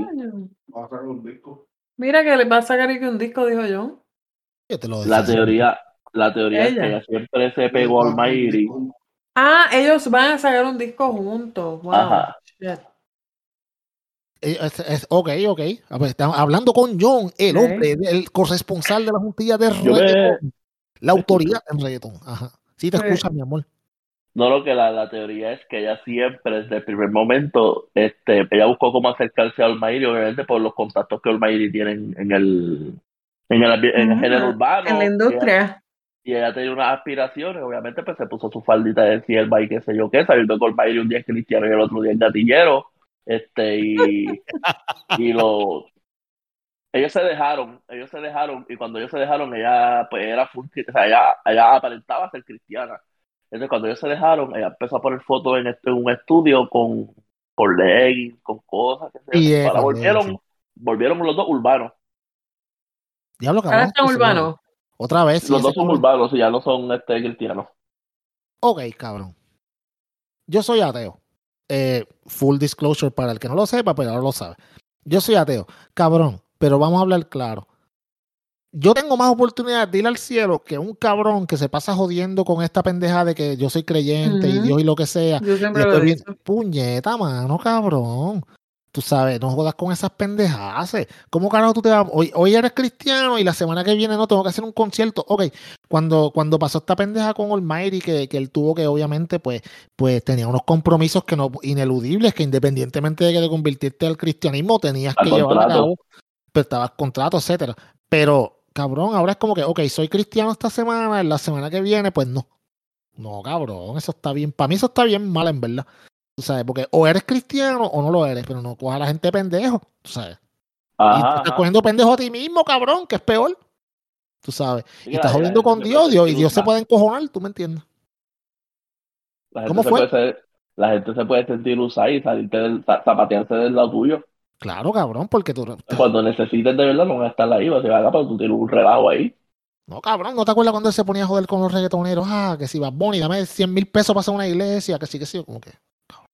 Va a sacar un disco.
Mira que le va a sacar aquí un disco, dijo yo.
yo te lo
La teoría, la teoría es que ella siempre se pegó al Mayri.
Ah, ellos van a sacar un disco juntos. Wow.
Ajá.
Shit.
Eh, Es, es- ok, ok. A ver, estamos hablando con John, el hombre, el corresponsal de la juntilla de reggaetón. La autoridad en reggaetón. Ajá. Sí, te escuchas, mi amor.
No, lo que la, la teoría es que ella siempre, desde el primer momento, este, ella buscó cómo acercarse a Olmairi, obviamente por los contactos que Olmairi tiene en, en el, en el, en el género urbano.
En la industria.
Y ella tenía unas aspiraciones, obviamente, pues se puso su faldita de sierva y qué sé yo qué, sabiendo que Olmairi un día es cristiano y el otro día es gatillero. Este, y, y lo, ellos se dejaron, ellos se dejaron, y cuando ellos se dejaron, ella pues era full, o sea, ella, ella aparentaba ser cristiana. Entonces cuando ellos se dejaron, ella empezó a poner fotos en, este- en un estudio con, con leggings, con cosas, qué sé yo.
Y,
Ahora
con
volvieron, volvieron los dos urbanos.
Diablo,
Ahora
cabrón.
están
sí, sí,
urbanos.
Otra vez.
Los dos son
cabrón.
urbanos y ya no son este cristianos.
Ok, cabrón. Yo soy ateo. Eh, full disclosure para el que no lo sepa, pero ahora lo sabe. Yo soy ateo. Cabrón, pero vamos a hablar claro. Yo tengo más oportunidad de ir al cielo que un cabrón que se pasa jodiendo con esta pendeja de que yo soy creyente y. Dios y lo que sea.
Yo
Y
siempre
viene,
dicho.
puñeta, mano, cabrón. Tú sabes, no jodas con esas pendejas. ¿Cómo carajo tú te vas? Hoy, hoy eres cristiano y la semana que viene no tengo que hacer un concierto. Ok, cuando, cuando pasó esta pendeja con Almighty, que, que él tuvo que obviamente, pues, pues tenía unos compromisos que no, ineludibles, que independientemente de que te convirtieras al cristianismo, tenías
Al
que llevar a cabo, pero estabas contrato, etcétera. Pero, cabrón, ahora es como que, ok, soy cristiano esta semana, la semana que viene, pues no. No, cabrón, eso está bien. Para mí eso está bien mal, en verdad. Tú sabes, porque o eres cristiano o no lo eres, pero no cojas a la gente pendejo, tú sabes. y te
Ajá,
estás
ajá.
cogiendo pendejo a ti mismo, cabrón, que es peor. Tú sabes.
Sí,
Y estás jodiendo con Dios, Dios, y Dios se puede encojonar, ¿tú me entiendes?
La gente
¿Cómo
se
fue?
puede ser- la gente se puede sentir usada y salirte del, za- zapatearse del lado tuyo.
Claro, cabrón, porque tú.
Cuando necesites de verdad, no van a estar ahí, vas a decir, "Venga, pero tú tienes un relajo ahí.
No, cabrón, ¿no te acuerdas cuando él se ponía a joder con los reggaetoneros? Ah, que si vas Bonnie, dame 100 mil pesos para hacer una iglesia, que sí, que sí, como que.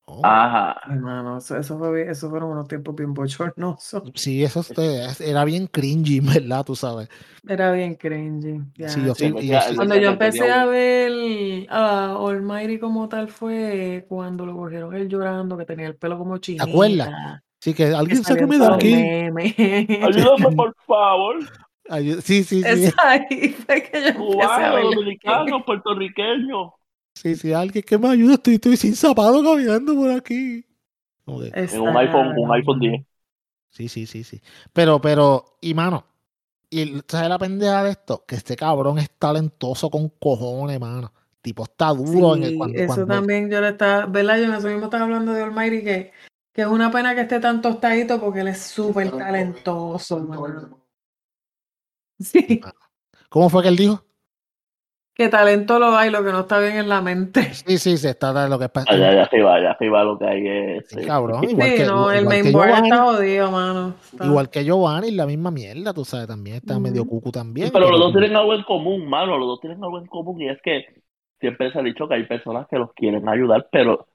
Cabrón.
Ajá.
Hermano, eso, eso, fue, bien- eso fueron unos tiempos bien bochornosos.
Sí, eso este, era bien cringy, ¿verdad? Tú sabes.
Era bien cringy. ya.
Sí, yo
Sí,
sí,
me
y
queda-
yo sí-
Cuando yo
que
empecé a ver a Almighty como tal fue cuando lo cogieron él llorando, que tenía el pelo como chinita.
acuerdas? Sí, que
que
alguien
salían
sáqueme de aquí.
Ayúdame, por favor.
Ay, sí, sí, sí.
Es ahí fue que yo
dominicanos, puertorriqueños.
Sí, sí, alguien que me ayude, estoy, estoy sin zapato caminando por aquí.
En un iPhone, un iPhone 10.
Sí, sí, sí, sí. Pero, pero, y mano, y ¿sabes la pendeja de esto? Que este cabrón es talentoso con cojones, mano. Tipo, está duro en el
Sí,
cuando,
eso
cuando-
también yo le estaba, ¿verdad? Yo en eso mismo estaba hablando de Almighty que, que es una pena que esté tan tostadito porque él es súper talentoso, mano. Sí,
¿Cómo fue que él dijo?
Que talento lo hay, lo que no está bien en la mente.
Sí, sí, se está lo que pasa.
Allá, allá arriba, allá arriba lo que hay es.
Sí,
este,
cabrón, igual
Sí,
que,
no, el
igual que
mainboard
Giovanni,
está jodido, mano. Está-
igual que Giovanni, la misma mierda, tú sabes, también está medio cucu también.
Pero los dos tienen algo en común, mano. Los dos tienen algo en común y es que siempre se ha dicho que hay personas que los quieren ayudar, pero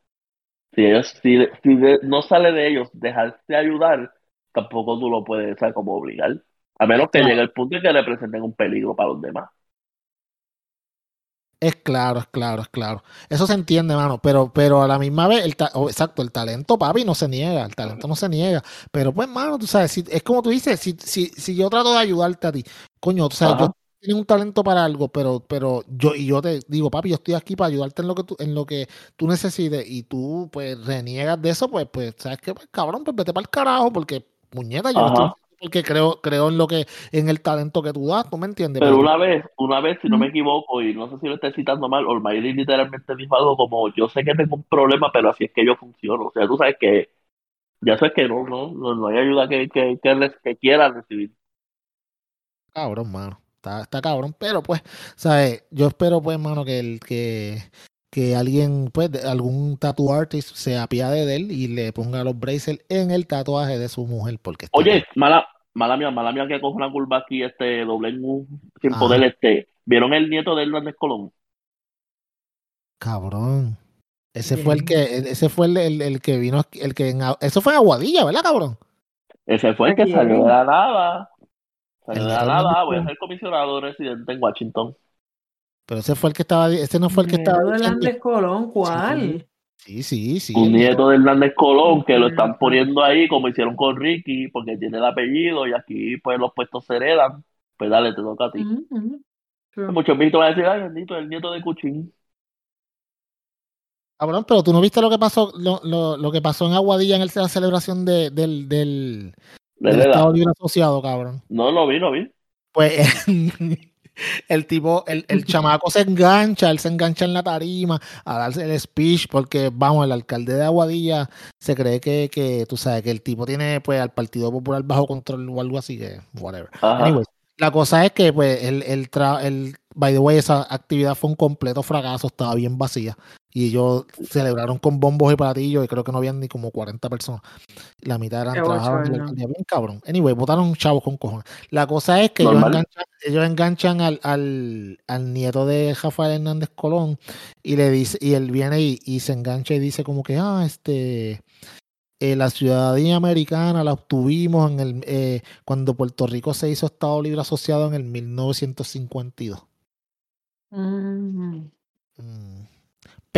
si ellos, si, si de- no sale de ellos dejarse ayudar, tampoco tú lo puedes, ¿sabes? Como obligar. A menos que
Claro.
llegue el punto en que representen un peligro para los demás.
Es claro, es claro, es claro. Eso se entiende, mano, pero, pero a la misma vez, el ta- oh, exacto, el talento, papi, no se niega, el talento no se niega. Pero pues, mano, tú sabes, si, es como tú dices, si, si, si yo trato de ayudarte a ti, coño, tú sabes,
Ajá.
yo tienes un talento para algo, pero, pero yo, y yo te digo, papi, yo estoy aquí para ayudarte en lo que tú, en lo que tú necesites, y tú, pues, reniegas de eso, pues, pues, sabes que, pues, cabrón, pues vete para el carajo, porque, muñeca, yo lo estoy porque creo, creo en lo que, en el talento que tú das, ¿tú me entiendes?
Pero
Pero-
una vez, una vez, si no me equivoco, y no sé si lo estoy citando mal, Olmairi literalmente dijo algo como, yo sé que tengo un problema, pero así es que yo funciono. O sea, tú sabes que, ya sabes que no, no, no, no hay ayuda que, que, que, les- que quiera recibir.
Cabrón, mano. Está, está cabrón. Pero pues, ¿sabes? Yo espero, pues, mano, que el que, que alguien, pues, algún tattoo artist se apiade de él y le ponga los bracelets en el tatuaje de su mujer. Porque está
Oye, mala, mala mía, mala mía que cojo una curva aquí, este, doble en U, sin
Ajá.
poder, este, ¿vieron el nieto de Hernández Colón?
cabrón. Ese fue el que, ese fue el, el- el que vino, aquí- el que en, eso fue en Aguadilla, ¿verdad, cabrón?
Ese fue el
¿A
que salió de la nada. Salió de la
Hernández
voy a ser comisionado residente en Washington.
Pero ese fue el que estaba, ese no fue el que estaba
Nieto de Hernández Colón, ¿cuál?
Sí, sí, sí.
Un nieto de Hernández Colón que lo están poniendo ahí como hicieron con Ricky, porque tiene el apellido y aquí pues los puestos se heredan. Pues dale, te toca a ti. Muchos viejitos van a decir, ay, bendito, el nieto de Cuchín.
Cabrón, pero tú no viste lo que pasó, lo, lo, lo que pasó en Aguadilla en el- la celebración de, del, del,
De
del Estado. Libre Asociado, cabrón.
No, no vi, no vi.
Pues el tipo, el, el chamaco se engancha, él se engancha en la tarima a darse el speech porque, vamos, el alcalde de Aguadilla se cree que, que tú sabes, que el tipo tiene pues al Partido Popular bajo control o algo así que, whatever.
Ajá.
Anyways, la cosa es que, pues, el, el, tra- el, by the way, esa actividad fue un completo fracaso, estaba bien vacía. Y ellos celebraron con bombos y platillos y creo que no habían ni como 40 personas. La mitad eran trabajadores de la
bochorno.
alcaldía. Bien cabrón. Anyway, votaron chavos con cojones. La cosa es que ellos enganchan, ellos enganchan al, al, al nieto de Rafael Hernández Colón y le dice, y él viene y, y se engancha y dice como que, ah, este, eh, la ciudadanía americana la obtuvimos en el eh, cuando Puerto Rico se hizo Estado Libre Asociado en el 1952.
Mm.
Mm.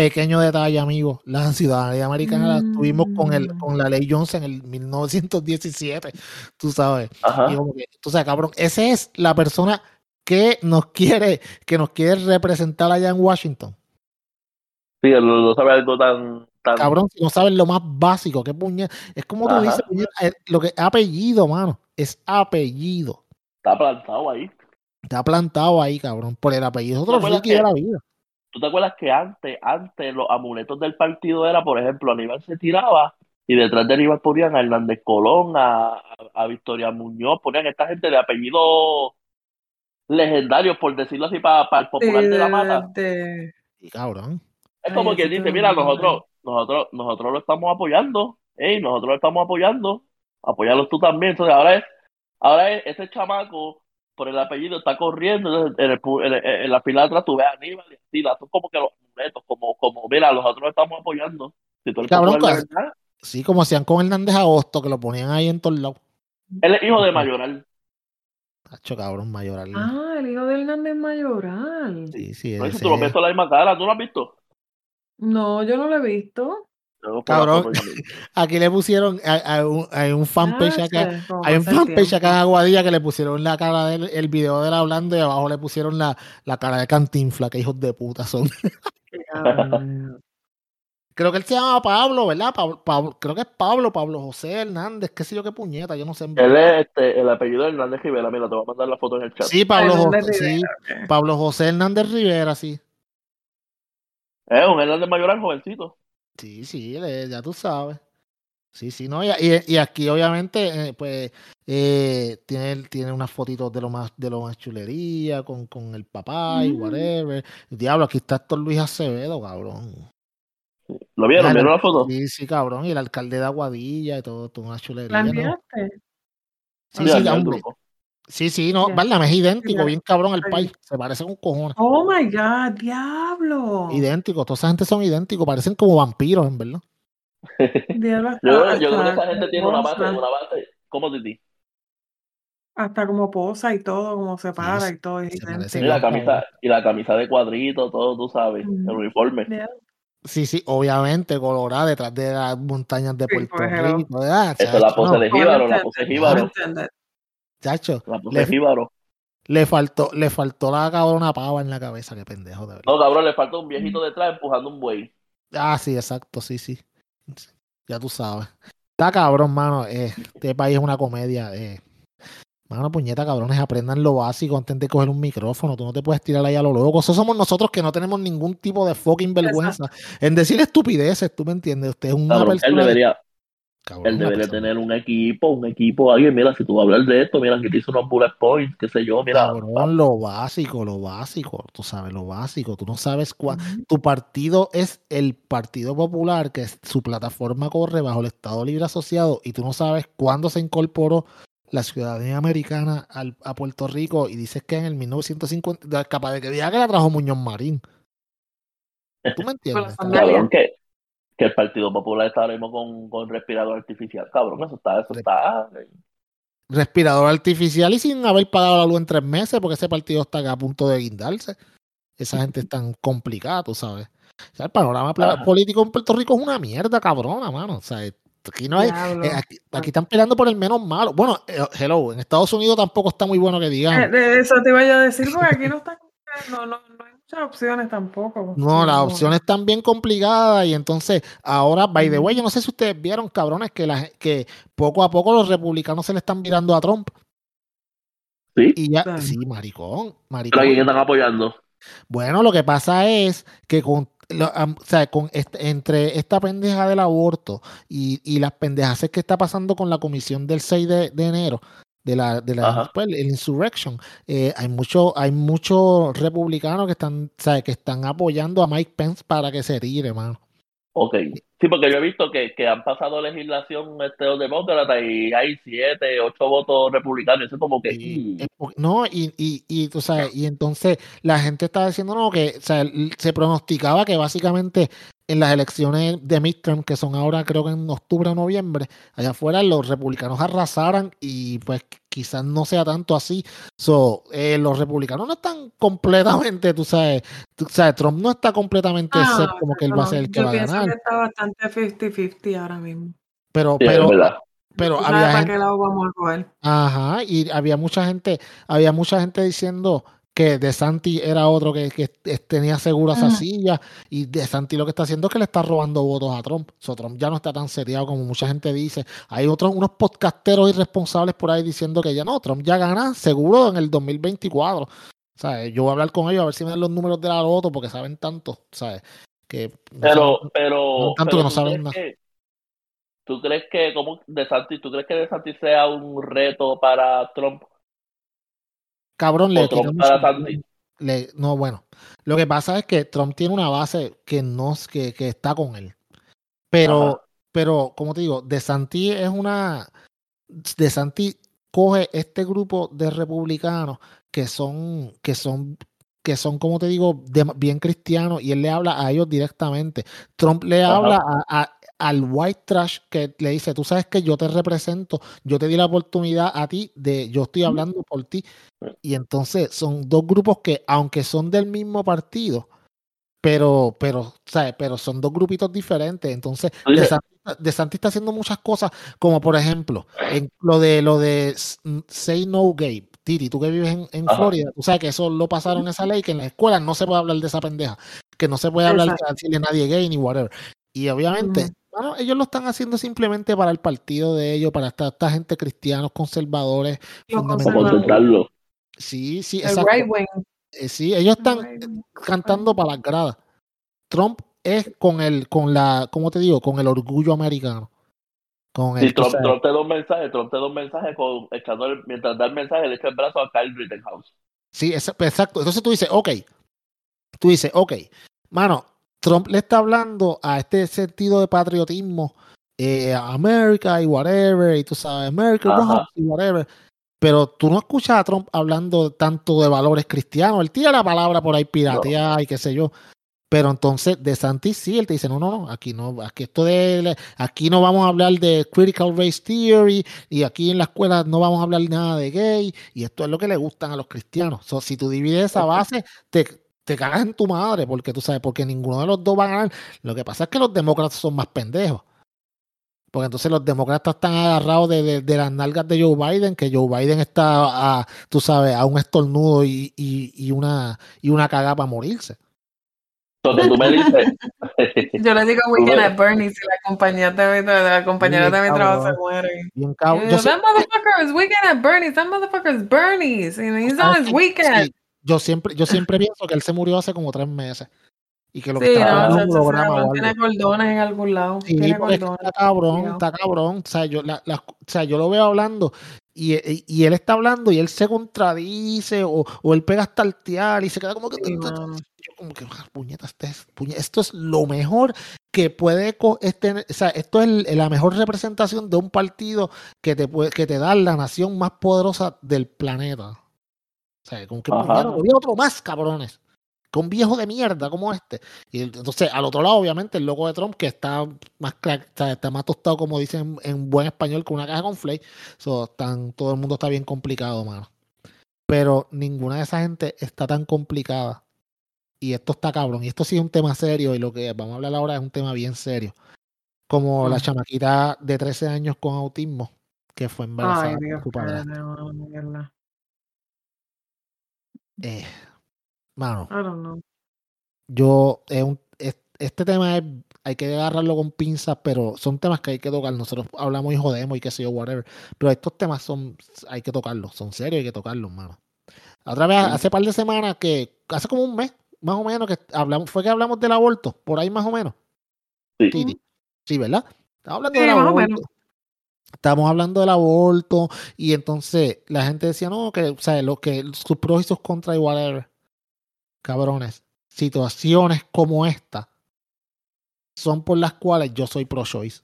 Pequeño detalle, amigo. La ciudadanía americana la obtuvimos con, el,
Mm.
con la ley Johnson en el 1917. Tú sabes. Y
Ajá.
como que, tú sabes, cabrón, esa es la persona que nos quiere, que nos quiere representar allá en Washington.
Sí, no, no sabe algo tan, tan
Cabrón, si no sabes lo más básico, qué puñet. Es como tú
Ajá.
dices, puñet, eh, lo que apellido, mano. Es apellido.
está plantado ahí.
Está plantado ahí, cabrón. Por el apellido. Es otro friki de la vida.
¿Tú te acuerdas que antes, antes los amuletos del partido era, por ejemplo, Aníbal se tiraba y detrás de Aníbal ponían a Hernández Colón, a, a, a Victoria Muñoz, ponían esta gente de apellidos legendarios, por decirlo así, para, el popular de la mata.
Y cabrón.
Es
Ay,
como
eso
que dice, mira, nosotros, nosotros, nosotros lo estamos apoyando, ey, nosotros lo estamos apoyando, apóyalos tú también. Entonces ahora es, ahora es ese chamaco por el apellido está corriendo, entonces en, el pu- en, el- en la fila atrás tú ves a Aníbal y así, la- son como que los amuletos, como, como, mira, nosotros estamos apoyando. Si tú eres
Cabrón,
verdad,
Sí, como hacían con Hernández Agosto, que lo ponían ahí en todos lados.
él es hijo de Mayoral.
Tacho, cabrón, mayoral.
Ah, el hijo de Hernández Mayoral.
Sí, sí, ese
tú lo
es.
ves la misma cara, ¿tú lo has visto?
No, yo no lo he visto.
La
Cabrón. Aquí le pusieron, hay, hay un, hay un fanpage acá, hay un fanpage acá en. Aguadilla que le pusieron la cara del el video de él hablando y abajo le pusieron la, la cara de Cantinfla, que hijos de puta son. Creo que él se llama Pablo, ¿verdad? Pablo, Pablo- creo que es Pablo, Pablo José Hernández, qué sé yo qué puñeta, yo no sé. en
Él es este, el apellido de Hernández Rivera, mira, te voy a mandar la foto en el chat.
Sí, Pablo
Hernández
José, sí. Pablo José Hernández Rivera, sí.
Es un Hernández Mayoral jovencito.
Sí, sí, le- ya tú sabes. Sí, sí, no, y, y- aquí obviamente, eh, pues, eh, tiene, tiene unas fotitos de lo más, de lo más chulería, con, con el papá y
Mm.
whatever. Diablo, aquí está Héctor Luis Acevedo, cabrón.
¿Lo vieron?
Mira,
¿Vieron la foto?
Sí, sí, cabrón, y el alcalde de Aguadilla y todo, toda una
¿La
chulería, ¿no?
enviaste?
Sí,
Sí,
sí. Sí, sí, no. ¿verdad? Es idéntico, bien cabrón el país. Se parece con cojones.
Oh my God, diablo.
Idénticos, toda esa gente son idénticos, parecen como vampiros, en verdad.
Diablo,
Yo, yo creo que esa gente tiene una base, una base, como Titi.
hasta como posa y todo, como se para
sí,
y todo. es
se
Y
idéntico.
la camisa, y la camisa de cuadrito, todo, tú sabes, el uniforme.
Sí, sí, obviamente, Colorado, detrás de las montañas de
Sí,
Puerto
pues, hello.
Rico.
Esa es la pose
no,
de Jíbaro, la pose de Jíbaro.
Chacho,
la
le,
de Jíbaro.
le faltó, le faltó la cabrona pava en la cabeza, qué pendejo, de verdad.
No, cabrón, le falta un viejito detrás empujando un buey.
Ah, sí, exacto, sí, sí. Ya tú sabes. Está cabrón, mano. eh, este país es una comedia. Eh. Mano, puñeta, cabrones, aprendan lo básico antes de coger un micrófono. Tú no te puedes tirar ahí a lo loco. Eso somos nosotros que no tenemos ningún tipo de fucking vergüenza en decir estupideces, ¿tú me entiendes? Usted es una
Cabrón, él debería,
cabrón,
él debería
persona-
tener un equipo, un equipo, alguien, mira, si tú vas a hablar de esto, mira, aquí te hice unos bullet points, qué sé yo, mira.
Cabrón, lo básico, lo básico, tú sabes, lo básico. Tú no sabes cuál. Tu partido es el Partido Popular, que es- su plataforma corre bajo el Estado Libre Asociado, y tú no sabes cuándo se incorporó la ciudadanía americana al- a Puerto Rico, y dices que en el 1950, de- capaz de que diga que la trajo Muñoz Marín. ¿Tú me entiendes?
Cabrón, que, que el Partido Popular está ahora mismo con, con respirador artificial, cabrón, eso está, eso está.
Respirador artificial y sin haber pagado la luz en tres meses, porque ese partido está a punto de guindarse. Esa gente es tan complicada, tú sabes. O sea, el panorama
Ajá.
político en Puerto Rico es una mierda, cabrona, mano. O sea, aquí no hay. Eh, aquí, aquí están peleando por el menos malo. Bueno, eh, hello, en Estados Unidos tampoco está muy bueno que
Eh,
digamos.
de Eso te iba yo a decir, porque aquí no está no, no, no hay muchas opciones tampoco.
No, las opciones están bien complicadas y entonces ahora, by the way, yo no sé si ustedes vieron, cabrones, que, la, que poco a poco los republicanos se le están mirando a Trump.
Sí.
Y ya, sí, maricón, maricón.
¿Pero a quién están apoyando?
Bueno, lo que pasa es que con, lo- am- o sea, con este- entre esta pendeja del aborto y, y las pendejas que está pasando con la comisión del 6 de, de enero, de la, de la pues, el insurrection, eh, hay muchos hay muchos republicanos que están, sea, que están apoyando a Mike Pence para que se tire, hermano.
Ok. Sí, porque yo he visto que, que han pasado legislación este, los demócratas y hay siete, ocho votos republicanos. Eso es como que.
Y, no, y, y, y tú sabes, y entonces la gente está diciendo no, que o sea, l- se pronosticaba que básicamente en las elecciones de midterm, que son ahora creo que en octubre o noviembre, allá afuera los republicanos arrasaran y pues quizás no sea tanto así. So, eh, los republicanos no están completamente, tú sabes, tú sabes, Trump no está completamente
Ah,
set como que él va a ser el que va a ganar.
que está bastante 50-50 ahora mismo.
Pero,
sí,
pero, pero
¿Tú sabes
había gente
qué lado vamos a coger?
Ajá, y había mucha gente, había mucha gente diciendo que De Santi era otro que, que tenía seguro esa silla y De Santi lo que está haciendo es que le está robando votos a Trump. So, Trump ya no está tan seriado como mucha gente dice. Hay otros unos podcasteros irresponsables por ahí diciendo que ya no, Trump ya gana seguro en el 2024. O sea, yo voy a hablar con ellos a ver si me dan los números de la loto porque saben tanto, ¿sabes? Que no
Pero,
saben-
pero,
tanto
pero
que no
¿tú
saben
crees
nada.
que, ¿tú crees que, como De Santis, ¿tú crees que De Santis sea un reto para Trump
cabrón, le le- no, bueno, lo que pasa es que Trump tiene una base que no que, que está con él. Pero,
Ajá.
pero, como te digo, De Santi es una. De Santi coge este grupo de republicanos que son, que son, que son, como te digo, de- bien cristianos, y él le habla a ellos directamente. Trump le
Ajá.
habla a- a- al white trash que le dice, tú sabes que yo te represento, yo te di la oportunidad a ti de, yo estoy hablando por ti. Y entonces son dos grupos que, aunque son del mismo partido, pero, pero, ¿sabes? Pero son dos grupitos diferentes. Entonces, De Santi, De Santi está haciendo muchas cosas, como por ejemplo, en lo de lo de s- Say No Gay. Titi, tú que vives en, en. Florida, tú sabes que eso lo pasaron esa ley, que en la escuela no se puede hablar de esa pendeja, que no se puede hablar de
Exacto.
decirle a nadie gay ni whatever. Y obviamente. Bueno, ellos lo están haciendo simplemente para el partido de ellos, para esta, esta gente cristianos, conservadores,
contentarlo.
Sí, sí,
El
exacto.
right wing.
Eh, sí, ellos están
right
cantando para las gradas. Trump es con el, con la, ¿cómo te digo? Con el orgullo americano. Con el,
Si
tú
Trump, Trump te da un mensaje, Trump te da un mensaje con, echando el- mientras da el mensaje, le echa el brazo a Kyle Rittenhouse.
sí, esa- exacto. Entonces tú dices, ok, tú dices, ok, mano, Trump le está hablando a este sentido de patriotismo, eh, a América y whatever, y tú sabes, America
Ajá.
Y whatever. Pero tú no escuchas a Trump hablando tanto de valores cristianos. Él tira la palabra por ahí pirateada y qué sé yo. Pero entonces de Santis sí, él te dice, no, no, no, aquí no, aquí esto de, aquí no vamos a hablar de critical race theory y aquí en la escuela no vamos a hablar nada de gay y esto es lo que le gustan a los cristianos. So, si tú divides esa base, te, te cagas en tu madre porque tú sabes, porque ninguno de los dos va a ganar. Lo que pasa es que los demócratas son más pendejos. Porque entonces los demócratas están agarrados de, de- de las nalgas de Joe Biden, que Joe Biden está, a, tú sabes, a un estornudo y, y, y una, y una cagada para morirse.
Que tú me dices,
Yo le digo weekend
Tú
at Bernie's y la compañía de mi, de la compañera de mi
Bien,
trabajo se
cabrón.
muere.
Bien
Y
cabrón.
yo,
Yo, sé-
that motherfucker is weekend at Bernie's. That motherfucker is Bernie's. And he's on his weekend.
sí, yo siempre, yo siempre pienso que él se murió hace como tres meses. Y que lo que
Sí,
estaba
no,
en
o
un
sea, ese
holograma o
cabrón
algo.
tiene cordones en algún lado.
Sí,
tiene
porque es que
cordones.
está cabrón, está cabrón. O sea, yo, la- la- o sea, yo lo veo hablando y, y- y él está hablando y él se contradice o, o él pega hasta el tiar y se queda como que.
Sí,
yo como que, "Ah, puñeta, este esto es lo mejor que puede, este, o sea, esto es la mejor representación de un partido que te puede, que te da la nación más poderosa del planeta. O sea, como que había otro más, cabrones. Que un viejo de mierda como este. Y entonces, al otro lado, obviamente, el loco de Trump, que está más crack, está, está más tostado, como dicen en buen español, con una caja con flake. So, todo el mundo está bien complicado, mano. Pero ninguna de esa gente está tan complicada. Y esto está cabrón. Y esto sí es un tema serio. Y lo que vamos a hablar ahora es un tema bien serio. Como la chamaquita de 13 años con autismo, que fue embarazada
Ay,
por
Dios,
su padrastro. Eh, Mano,
I don't know.
yo, es un- es- este tema es, hay que agarrarlo con pinzas, pero son temas que hay que tocar. Nosotros hablamos y jodemos y qué sé yo, whatever. Pero estos temas son, hay que tocarlos, son serios, hay que tocarlos, mano. Otra vez,
Sí.
hace par de semanas que, hace como un mes, más o menos, que hablamos, fue que hablamos del aborto, por ahí más o menos.
Sí.
Titi. Sí, ¿verdad? Estamos hablando
Sí,
del
más o
aborto. Estamos hablando del aborto y entonces la gente decía, no, que, o sea, lo que sus pros y sus contras whatever. Cabrones, situaciones como esta son por las cuales yo soy pro-choice.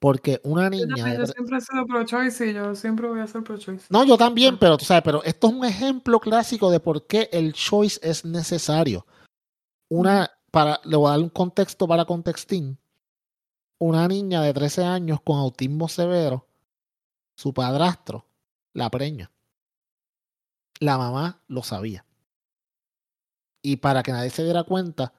Porque una niña...
yo siempre he sido pro-choice y yo siempre voy a ser pro-choice.
No, yo también,
Ah.
pero tú sabes, pero esto es un ejemplo clásico de por qué el choice es necesario. Una, para, le voy a dar un contexto para contextín. Una niña de 13 años con autismo severo, su padrastro la preña. La mamá lo sabía. Y para que nadie se diera cuenta,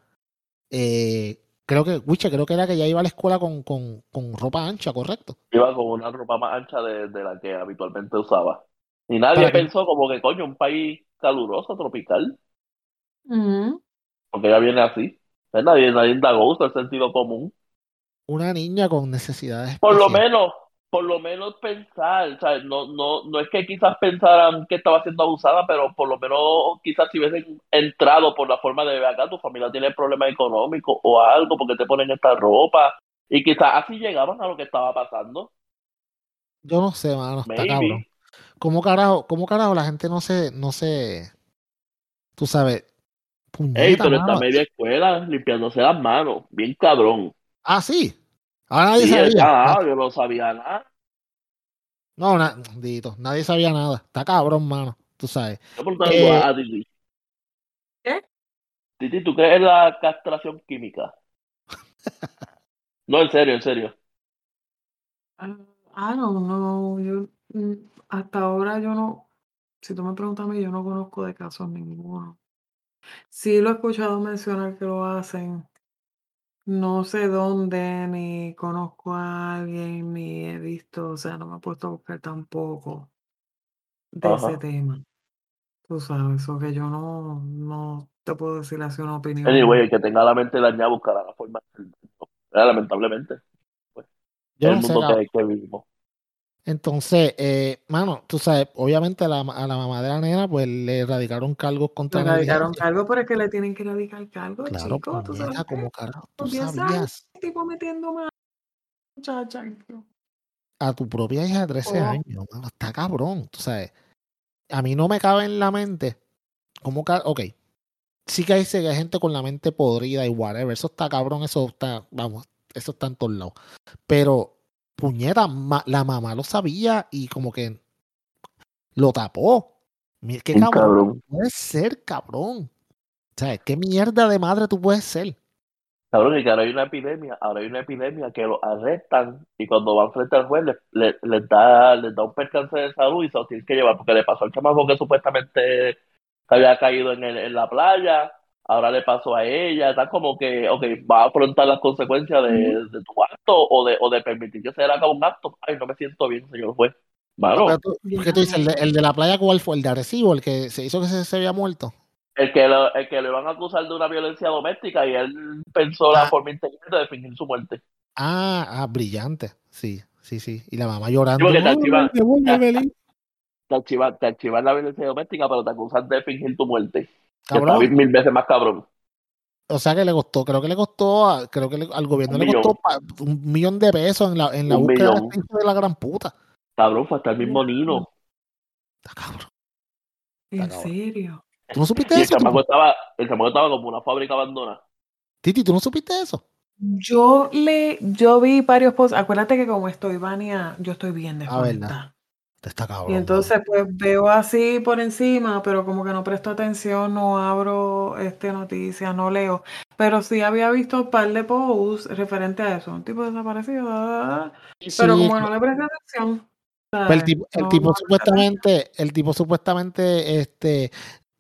eh, creo que, Wiche, creo que era que ya iba a la escuela con, con, con ropa ancha, ¿correcto?
Iba con una ropa más ancha de, de la que habitualmente usaba. Y nadie pensó como que, coño, un país caluroso, tropical, porque ella viene así. Pues Nadie, nadie indagó, usa el sentido común.
Una niña con necesidades
Por lo menos, por lo menos pensar, ¿sabes? No, no, no es que quizás pensaran que estaba siendo abusada, pero por lo menos quizás si hubiesen entrado por la forma de acá, tu familia tiene problemas económicos o algo, porque te ponen esta ropa. Y quizás así llegaban a lo que estaba pasando.
Yo no sé, mano, está
Maybe.
cabrón. ¿Cómo carajo, cómo carajo la gente no se, no se, tú sabes,
Ey,
puñeta,
pero esta
mano.
media escuela limpiándose las manos, bien cabrón.
Ah, sí. Ahora nadie
Sí,
sabía.
ah,
Ah,
yo no sabía nada.
no, na- dito, nadie sabía nada. Está cabrón, mano. Tú sabes.
Yo preguntando
Eh,
a Titi.
¿Qué?
Titi, ¿tú crees en la castración química? No, en serio, en serio.
Ah, I don't know. Yo, mm, hasta ahora yo no, si tú me preguntas a mí, yo no conozco de casos ninguno. Sí lo he escuchado mencionar que lo hacen. No sé dónde, ni conozco a alguien, ni he visto, o sea, no me he puesto a buscar tampoco de ese
Ajá.
tema. Tú sabes, o que yo no, no te puedo decir así una opinión.
Anyway, el que tenga la mente dañada buscará la forma. de hacerlo. Lamentablemente,
Yo
es el
sé,
mundo que, que vivimos.
Entonces, eh, mano, tú sabes, obviamente a la, a la mamá de la nena, pues le erradicaron cargos
Le
contra
radicaron
negligencia.
cargo, pero es que le tienen que radicar cargo,
Claro,
chico. ¿Tú sabes
como carajo. Tú
Los 10 años,
sabías
el tipo metiendo más. Muchacha.
a tu propia hija de 13
Oh.
años, mano, está cabrón. Tú sabes, a mí no me cabe en la mente cómo, ok, sí que hay, sí que hay gente con la mente podrida y whatever, eso está cabrón, eso está, vamos, eso está en todos lados. Pero, puñeta, ma- la mamá lo sabía y como que lo tapó. Mira, qué cabrón,
cabrón.
puedes ser, cabrón. O sea, qué mierda de madre tú puedes ser.
Cabrón, y que ahora hay una epidemia, ahora hay una epidemia que lo arrestan y cuando van frente al juez les, les- les da, les da un percance de salud y se lo tienen que llevar porque le pasó al chamaco que supuestamente había caído en, el- en la playa, ahora le pasó a ella, está como que, ok, va a afrontar las consecuencias de, de tu acto o de, o de permitir que se lleve a cabo un acto. Ay, no me siento bien, señor juez.
Tú- ¿Por qué tú dices? El de, el de la playa, ¿cuál fue? ¿El de Arecibo? ¿El que se hizo que se, se había muerto?
el que, lo, el que le van a acusar de una violencia doméstica y él pensó la
Ah.
forma inteligente de fingir su muerte.
Ah, ah, brillante. Sí, sí, sí. Y la mamá
Sí,
llorando.
porque te
"Ay,
archivan,
devuélveme el hijo".
te archivan, te archivan la violencia doméstica, pero te acusan de fingir tu muerte.
Cabrón.
mil veces más cabrón.
O sea que le costó, creo que le costó, a- creo que le- al gobierno
Un
le
millón.
costó pa- un millón de pesos en la, en la
Un
búsqueda de
millón.
de la gran puta.
Cabrón, fue hasta el mismo Nino.
Está cabrón.
¿En
cabrón.
serio?
¿Tú no supiste
Y el
eso?
chamaco estaba, el chamaco estaba como una fábrica abandonada.
Titi, ¿tú no supiste eso?
Yo le, yo vi varios posts. Acuérdate que como estoy Vania, yo estoy bien
Ah, verdad.
Desconectada.
Está cabrón.
Y entonces pues veo así por encima, pero como que no presto atención, no abro este noticias, no leo. Pero sí había visto un par de posts referente a eso. Un tipo desaparecido.
Sí,
Pero como no le presté atención.
El tipo, el
No-
tipo
no
supuestamente, el tipo supuestamente, este,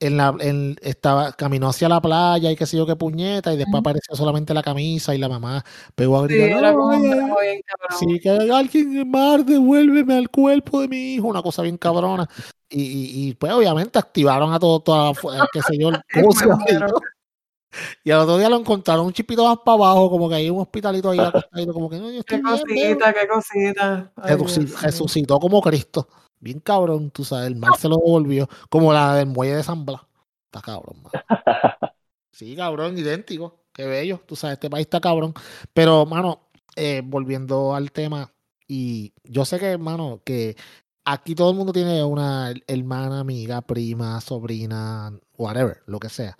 en la, en, estaba, caminó hacia la playa y qué sé yo qué puñeta, y después apareció solamente la camisa y la mamá pegó a
Sí,
gritar.
era como un
"Ay,
drama bien cabrón.
Sí, que alguien en el mar devuélveme al cuerpo de mi hijo, una cosa bien cabrona. Y, y, y, pues obviamente activaron a todo, toda qué sé yo. Y al otro día lo encontraron un chipito más para abajo, como que hay un hospitalito ahí como que no, yo
Qué
estoy bien, veo".
cosita, qué cosita. Ay,
resucitó como Cristo. Bien cabrón, tú sabes, el mar se lo devolvió, como la del muelle de San Blas. Está cabrón, mano. Sí, cabrón, idéntico. Qué bello. Tú sabes, este país está cabrón. Pero, mano, eh, volviendo al tema, y yo sé que, hermano, que aquí todo el mundo tiene una hermana, amiga, prima, sobrina, whatever, lo que sea.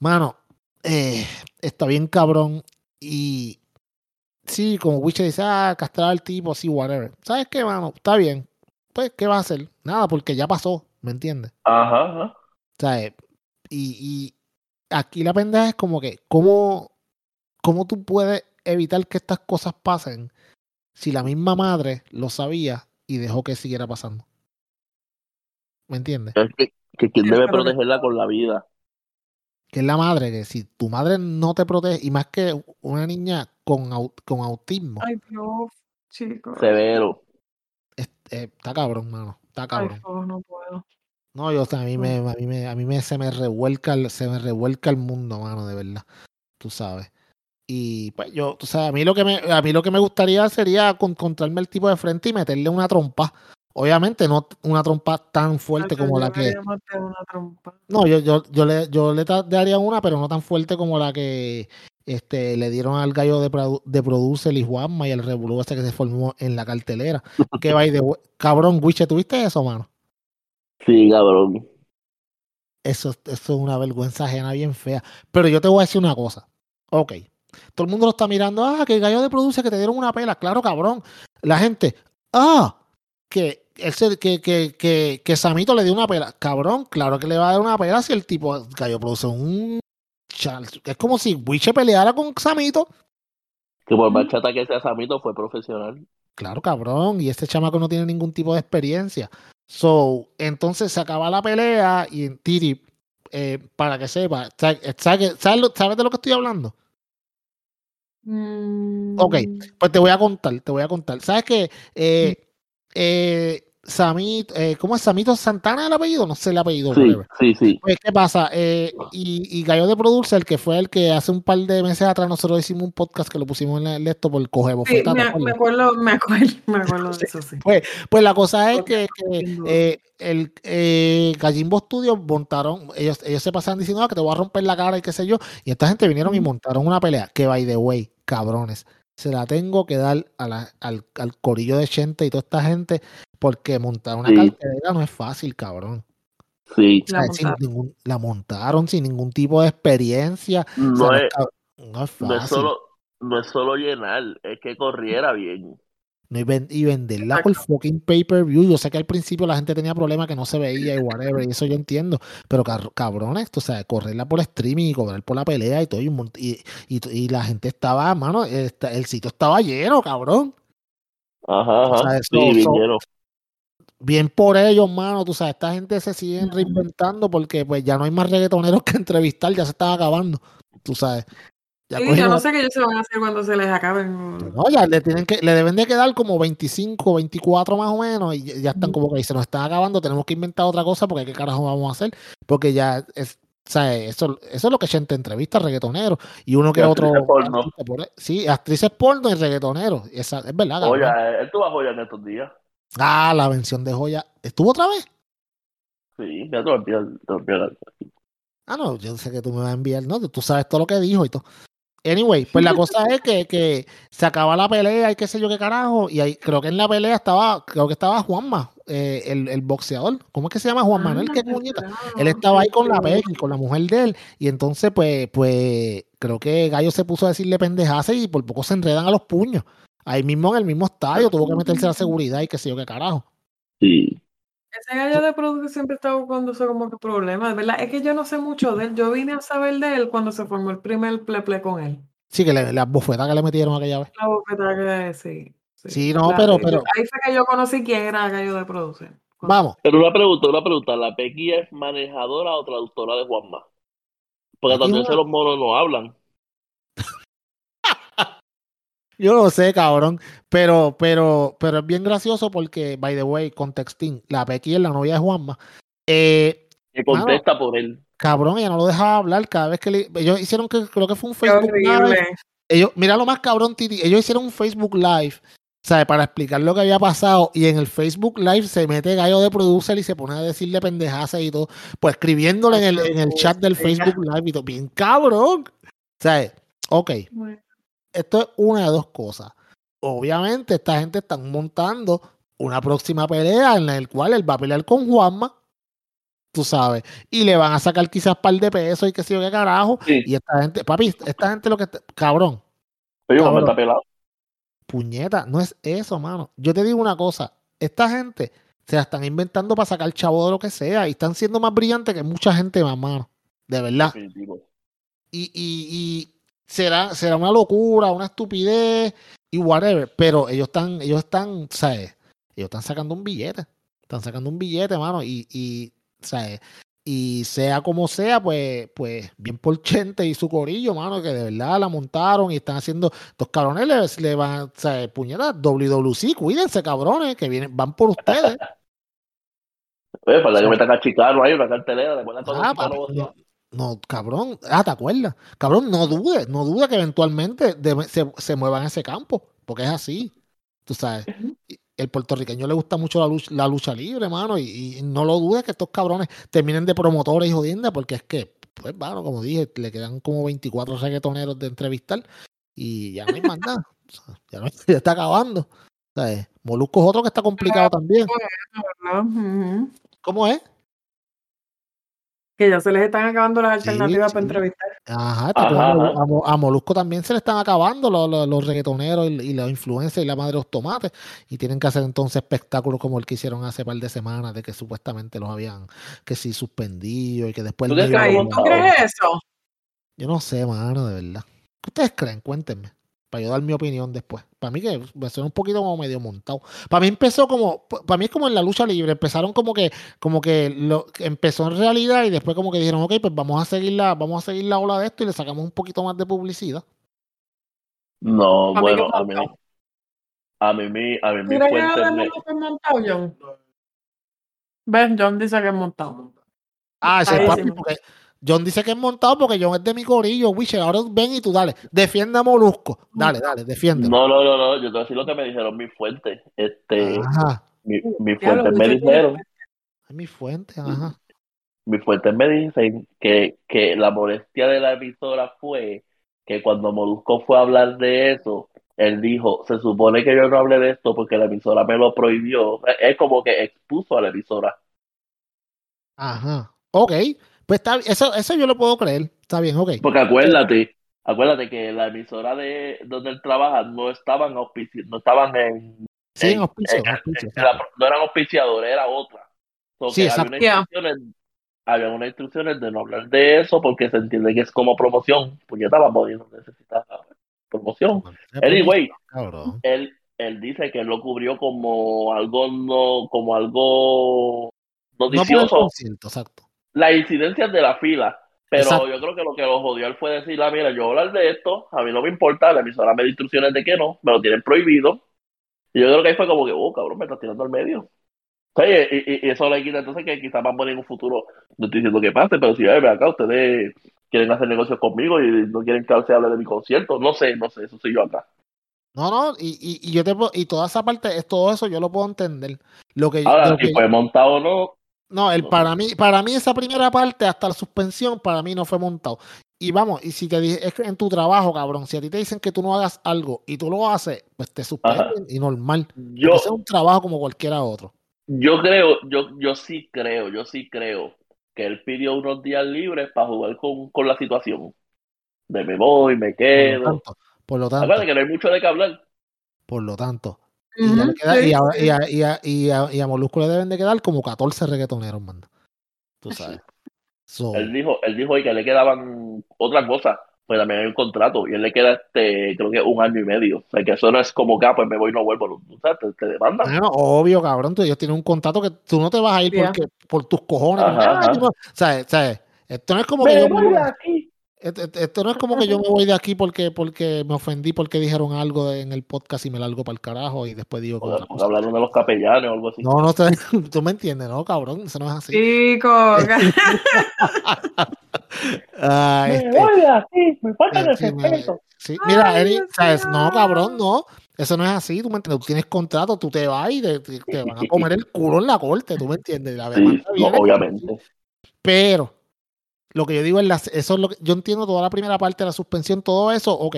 Mano, eh, está bien cabrón. Y sí, como Wiche dice, ah, castrar al tipo, sí, whatever. ¿Sabes qué, mano? Está bien. Pues, ¿qué va a hacer? Nada, porque ya pasó, ¿me entiendes?
Ajá, ajá.
O sea, eh, y, y aquí la pendeja es como que, ¿cómo, ¿cómo tú puedes evitar que estas cosas pasen si la misma madre lo sabía y dejó que siguiera pasando? ¿Me entiendes?
Es que, que quien debe protegerla con la vida.
Que es la madre, que si tu madre no te protege, y más que una niña con, au- con autismo,
Ay, Dios, chicos.
Severo.
Es- eh, está cabrón, mano. Está cabrón.
No puedo.
No, yo, o sea, a mí, me, a mí, me, a mí me, se me revuelca, el- se me revuelca el mundo, mano, de verdad. Tú sabes. Y pues yo, tú sabes, a mí lo que me, a mí lo que me gustaría sería con- encontrarme el tipo de frente y meterle una trompa. Obviamente no una trompa tan fuerte como la que. No, yo, yo, yo le, yo le daría una, pero no tan fuerte como la que este, le dieron al gallo de, de producer y Juanma y el revolú ese que se formó en la cartelera. Que va de cabrón, Wiche, ¿tuviste eso, mano?
Sí, cabrón.
Eso, eso es una vergüenza ajena bien fea. Pero yo te voy a decir una cosa. Ok. Todo el mundo lo está mirando. Ah, que el gallo de produce que te dieron una pela. Claro, cabrón. La gente. Ah, que, él se- que, que, que, que Samito le dio una pela. Cabrón, claro que le va a dar una pela si el tipo gallo produce un. Es como si Wiche peleara con Samito.
Que por
Ujú.
más chata que sea Samito fue profesional.
Claro, cabrón. Y este chamaco no tiene ningún tipo de experiencia. So, entonces se acaba la pelea y Titi, eh, para que sepa, ¿sabes, sabes, sabes de lo que estoy hablando? Ok,
Mm,
Pues te voy a contar, te voy a contar. ¿Sabes qué? Eh, eh, Samito, eh, ¿cómo es Samito Santana el apellido? No sé el apellido.
Sí, sí, sí.
Pues, ¿qué pasa? Eh, y, y Gallo de Producer, que fue el que hace un par de meses atrás nosotros hicimos un podcast que lo pusimos en el esto por coge
Sí,
bofeta, ¿te
me, acuerdo, me acuerdo, me acuerdo de eso, sí.
Pues la cosa es que, eh, el eh, Gallimbo Studios montaron, ellos, ellos se pasaban diciendo "Ah, que te voy a romper la cara y qué sé yo, y esta gente vinieron y montaron una pelea, que by the way, cabrones, se la tengo que dar a la- al, al corillo de Chente y toda esta gente, porque montar una
Sí.
cartelera no es fácil, cabrón.
Sí.
La
O sea, sin
montaron.
ningún- la montaron sin ningún tipo de experiencia. O sea,
No
no,
es,
no es
no es
fácil.
solo, no es solo llenar, es que corriera bien.
No, y, ven- y venderla por fucking pay-per-view. Yo sé que al principio la gente tenía problemas que no se veía y whatever, y eso yo entiendo. Pero car- cabrones, tú sabes, correrla por streaming y cobrar por la pelea y todo. Y, y, y, y la gente estaba, mano, el sitio estaba lleno, cabrón.
Ajá,
O sea,
ajá.
eso-
Sí, bien lleno.
Bien por ellos, mano. Tú sabes, esta gente se siguen reinventando porque pues ya no hay más reggaetoneros que entrevistar, ya se están acabando. Tú sabes. Ya
Sí, yo no sé qué ellos se van a hacer cuando se les acaben.
No, ya le tienen que, le deben de quedar como 25, 24 más o menos, y ya, están como que se nos están acabando, tenemos que inventar otra cosa porque qué carajo vamos a hacer, porque ya es, o sea, eso, eso es lo que gente entrevista, reggaetonero, y uno que
Y
otro.
actrices porno.
por. Sí, actrices porno y reggaetoneros, esa, es verdad. cabrón.
Oye, él tuvo a joya en estos días.
Ah, la mención de joya. ¿Estuvo otra vez?
Sí, ya te lo envié, te lo envié.
Ah, no, yo sé que tú me vas a enviar, no, tú sabes todo lo que dijo y todo. Anyway, pues la cosa es que, que se acaba la pelea y qué sé yo qué carajo. Y ahí creo que en la pelea estaba, creo que estaba Juanma, eh, el, el boxeador. ¿Cómo es que se llama Juan Manuel? ¿Qué puñeta?
claro,
Él estaba ahí con la. Peggy, con la mujer de él. Y entonces, pues, pues, creo que Gallo se puso a decirle pendejadas y por poco se enredan a los puños. Ahí mismo en el mismo estadio, tuvo que meterse la seguridad y qué sé yo qué carajo.
Sí.
Ese gallo de producto siempre está buscándose como que problemas, ¿verdad? Es que yo no sé mucho de él. Yo vine a saber de él cuando se formó el primer pleple con él.
Sí, que le, las bofetas que le metieron aquella vez.
La bofetada que sí.
Sí, no,
La-
pero- pero-
Ahí fue que yo conocí quién era gallo de producir.
Vamos.
Pero una pregunta, una pregunta. ¿La Pequi es manejadora o traductora de Juanma? Porque también
una-
los monos no hablan.
Yo lo sé, cabrón. Pero, pero, pero es bien gracioso porque, by the way, contexting, la Becky es la novia de Juanma. Eh,
Que contesta por él.
cabrón, ella no lo dejaba hablar cada vez que le, ellos hicieron que creo que fue un Facebook Live. Ellos, mira lo más cabrón, Titi. Ellos hicieron un Facebook Live, ¿sabes? Para explicar lo que había pasado. Y en el Facebook Live se mete gallo de producer y se pone a decirle pendejadas y todo. Pues escribiéndole en el, en el chat del Facebook Live y todo. Bien cabrón. ¿Sabes? Ok. Esto es una de dos cosas. Obviamente, esta gente están montando una próxima pelea en la cual él va a pelear con Juanma. Tú sabes. Y le van a sacar quizás par de pesos y qué sé yo qué carajo.
Sí.
Y esta gente, papi, esta gente lo que. está- Cabrón,
Pero Juanma
Cabrón.
está pelado.
puñeta, no es eso, mano. Yo te digo una cosa. Esta gente se la están inventando para sacar chavo de lo que sea. Y están siendo más brillantes que mucha gente más, mano. De verdad.
Definitivo.
y, y, y será, será una locura, una estupidez y whatever, pero ellos están, ellos están, ¿sabes? Ellos están sacando un billete, están sacando un billete, mano, y, y ¿sabes? Y sea como sea, pues, pues bien por Chente y su corillo, mano, que de verdad la montaron y están haciendo, estos cabrones le, le van, ¿sabes? Puñetas, WWC, cuídense, cabrones, que vienen, van por ustedes.
Oye, para que metan a Chicano ahí, una cartelera. ¿Recuerdas cuando
Ah? No, cabrón. Ah, ¿te acuerdas? Cabrón, no dudes, no dudes que eventualmente de- se, se muevan a ese campo, porque es así. Tú sabes. Y El puertorriqueño le gusta mucho la lucha, la lucha libre, mano, y, y no lo dudes que estos cabrones terminen de promotores y jodienda, porque es que, pues, mano, como dije, le quedan como 24 reggaetoneros de entrevistar y ya no hay más nada. O sea, ya, no, ya está acabando. ¿Sabes? Molusco es otro que está complicado también. ¿Cómo es?
Que ya se les están acabando las
Sí,
alternativas para
sí.
entrevistar.
Ajá,
Ajá,
a,
ajá.
a Mo- a Molusco también se le están acabando los, los, los reggaetoneros y, y los influencers y la madre de los tomates. Y tienen que hacer entonces espectáculos como el que hicieron hace par de semanas, de que supuestamente los habían, que sí, suspendido y que después
¿Tú crees
¿Tú crees eso?
Yo no sé, mano, de verdad. ¿Qué ustedes creen? Cuéntenme. Para yo dar mi opinión después. Para mí que suena un poquito como medio montado. Para mí empezó como, para mí es como en la lucha libre. Empezaron como que, como que lo empezó en realidad y después como que dijeron, ok, pues vamos a seguir la, vamos a seguir la ola de esto y le sacamos un poquito más de publicidad.
No,
A mí
bueno, a mí, a mí, mi- a mí
¿Tú
mis
crees que
fuentes
ahora
me...
montado, John? ¿Ves? John dice que es montado.
Ah, ese es papi, porque John dice que es montado porque John es de mi corillo, Witcher. Ahora ven y tú dale, defiende a Molusco. Dale, dale, defiéndelo.
No, no, no, no, yo te voy a decir lo que me dijeron mis fuentes. Este,
Ajá.
mi-
lo
fuentes me dijeron,
mi fuente, ajá.
mis fuentes me dicen que, que la molestia de la emisora fue que cuando Molusco fue a hablar de eso, él dijo, se supone que yo no hablé de esto porque la emisora me lo prohibió. Es- Es como que expuso a la emisora.
Ajá. Ok. Pues está eso, eso yo lo puedo creer. Está bien, ok.
Porque acuérdate, acuérdate que la emisora de donde él trabaja no estaban auspici- no estaban en,
Sí, en auspicio,
en-
auspicio,
en la-
exacto.
no eran auspiciadores, era otra. So
Sí, exacto.
había, unas había unas instrucciones de no hablar de eso porque se entiende que es como promoción. Pues ya estaba podiendo necesitar promoción. Anyway,
Cabrón.
él, él dice que él lo cubrió como algo no, como algo
No por el
noticioso,
exacto.
Las incidencias de la fila. Pero
Exacto.
yo creo que lo que lo jodió él fue decir, ah, mira, yo voy a hablar de esto, a mí no me importa, la emisora me da instrucciones de que no, me lo tienen prohibido. Y yo creo que ahí fue como que, oh, cabrón, me estás tirando al medio. Sí, y, eso le quita entonces que quizás van a poner en un futuro, no estoy diciendo que pase, pero si, a ver, acá ustedes quieren hacer negocios conmigo y no quieren que se hable de mi concierto, no sé, no sé, eso soy yo acá.
No, no, y, y, y yo te puedo- y toda esa parte, es todo eso yo lo puedo entender. Lo que,
Ahora,
lo
si
que-
fue montado o no,
no, el para mí, para mí esa primera parte, hasta la suspensión, para mí no fue montado. Y vamos, y si te dije, es que en tu trabajo, cabrón, si a ti te dicen que tú no hagas algo y tú lo haces, pues te suspenden y normal.
yo,
es un trabajo como cualquiera otro.
Yo creo, yo, yo sí creo, yo sí creo que él pidió unos días libres para jugar con, con la situación. De me voy, me
Por lo
quedo.
tanto, por lo tanto,
que no hay mucho de qué hablar.
por lo tanto. Y, a,
sí.
y, a, y, a, y, a, y a Molusco le deben de quedar como 14 reggaetoneros, manda. Tú sabes. So,
Él dijo, él dijo hoy que le quedaban otra cosa. pues también hay un contrato y él le queda este, creo que un año y medio. O sea, que eso no es como que, ah, pues me voy y no vuelvo. O sea, te, te demandan.
Bueno, obvio, cabrón, tú, ellos tienen un contrato que tú no te vas a ir porque, por tus cojones.
Ajá,
porque,
ajá.
no- ¿sabes? ¿sabes? Esto no es como que yo
aquí.
Esto, esto- esto no es como que yo me voy de aquí porque, porque me ofendí porque dijeron algo en el podcast y me largo para el carajo y después digo que
O,
otra
o
cosa.
hablaron de los capellanes o algo así.
No, no, tú me entiendes, ¿no, cabrón? Eso no es así.
Chico,
Ah,
Me
este,
voy de aquí, me falta el
sí,
respeto.
sí, Mira,
Ay,
Eric. No, cabrón, no. Eso no es así, tú me entiendes. Tú tienes contrato, tú te vas y te, van a comer el culo en la corte, tú me entiendes. La
Sí, no, obviamente.
Pero lo que yo digo es, las, eso es lo que yo entiendo toda la primera parte de la suspensión, todo eso, ok.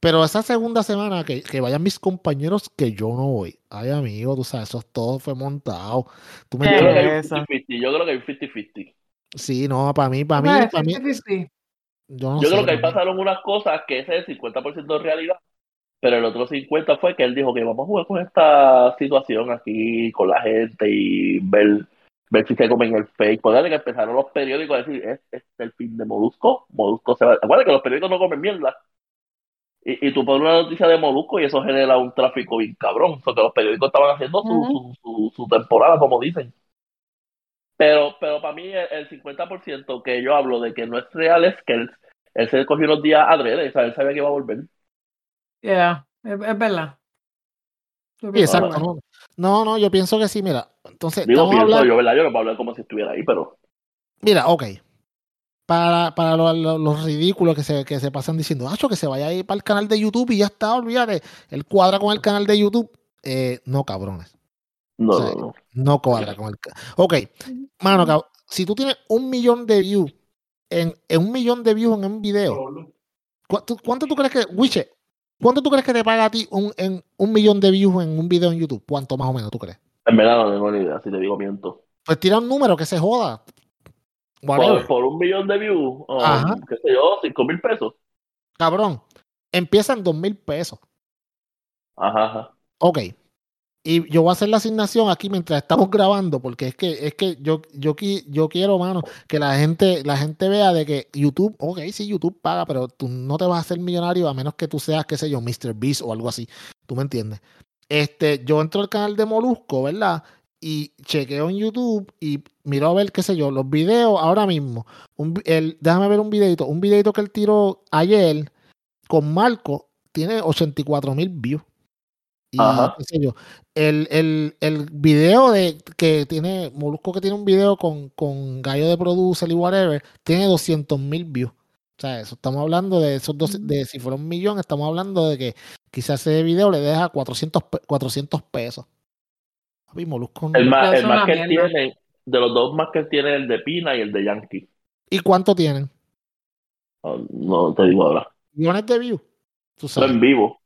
Pero esa segunda semana que, que vayan mis compañeros, que yo no voy. Ay, amigo, tú sabes, eso todo fue montado. Tú me
Yo creo que hay
Eso.
50-50. Yo creo que hay 50-50.
Sí, no, para mí, para mí, para mí,
50-50.
yo no
Yo
sé.
creo que ahí pasaron unas cosas que ese es el 50% de realidad, pero el otro 50% fue que él dijo que vamos a jugar con esta situación aquí, con la gente y ver, ver si se comen el fake. Pues que empezaron los periódicos a decir, ¿es, es el fin de Molusco? Molusco se va. Acuérdate que los periódicos no comen mierda. Y, y tú pones una noticia de Molusco y eso genera un tráfico bien cabrón. Porque los periódicos estaban haciendo su, su, su, su temporada, como dicen. Pero, pero para mí el, el 50% que yo hablo de que no es real es que él, él se cogió unos días adrede, o sea, él sabía que iba a volver.
Yeah, es, es verdad.
Sí, exacto. No, no, no, yo pienso que sí, mira. Entonces,
Digo, pienso
hablando.
yo, ¿verdad? Yo no puedo hablar como si estuviera ahí, pero
Mira, ok. Para, para lo- lo- los ridículos que se, que se pasan diciendo, Nacho, que se vaya a ir para el canal de YouTube y ya está, olvídate. Él cuadra con el canal de YouTube. Eh, no, cabrones.
no,
O sea,
no, no.
No cuadra con el canal. Ok, mano, cab- si tú tienes un millón de views, en, en un millón de views en un video, ¿cuánto, cuánto tú crees que, Wiche, cuánto tú crees que te paga a ti un, en un millón de views en un video en YouTube? ¿Cuánto más o menos tú crees?
En verdad no tengo ni idea, si te digo miento.
Pues tira un número que se joda.
Por, un millón de views,
Ajá.
qué sé yo, cinco mil pesos.
Cabrón, empieza en dos mil pesos.
Ajá, ajá.
Ok. Y yo voy a hacer la asignación aquí mientras estamos grabando, porque es que, es que yo, yo, yo quiero, mano, que la gente, la gente vea de que YouTube, ok, sí, YouTube paga, pero tú no te vas a hacer millonario a menos que tú seas, qué sé yo, Mr. Beast o algo así. ¿Tú me entiendes? Este, yo entro al canal de Molusco, ¿verdad? Y chequeo en YouTube y miro a ver, qué sé yo, los videos ahora mismo. El, déjame ver un videito. Un videito que él tiró ayer con Marco tiene 84 mil views. Y
Ajá.
qué sé yo. El, el, el video de que tiene, Molusco que tiene un video con, con Gallo de Producer y whatever, tiene 200 mil views. O sea, eso estamos hablando de esos dos,
Ujú.
de si fuera un millón, estamos hablando de que quizás ese video le deja 400, pe- 400 pesos. Papi, Molusco no-
El más, el más que él
mierda.
tiene, de los dos más que él tiene, el de Pina y el de Yankee.
¿Y cuánto tienen?
Ah, No te digo ahora.
Millones de views. Tú
Eso en
sabes.
vivo.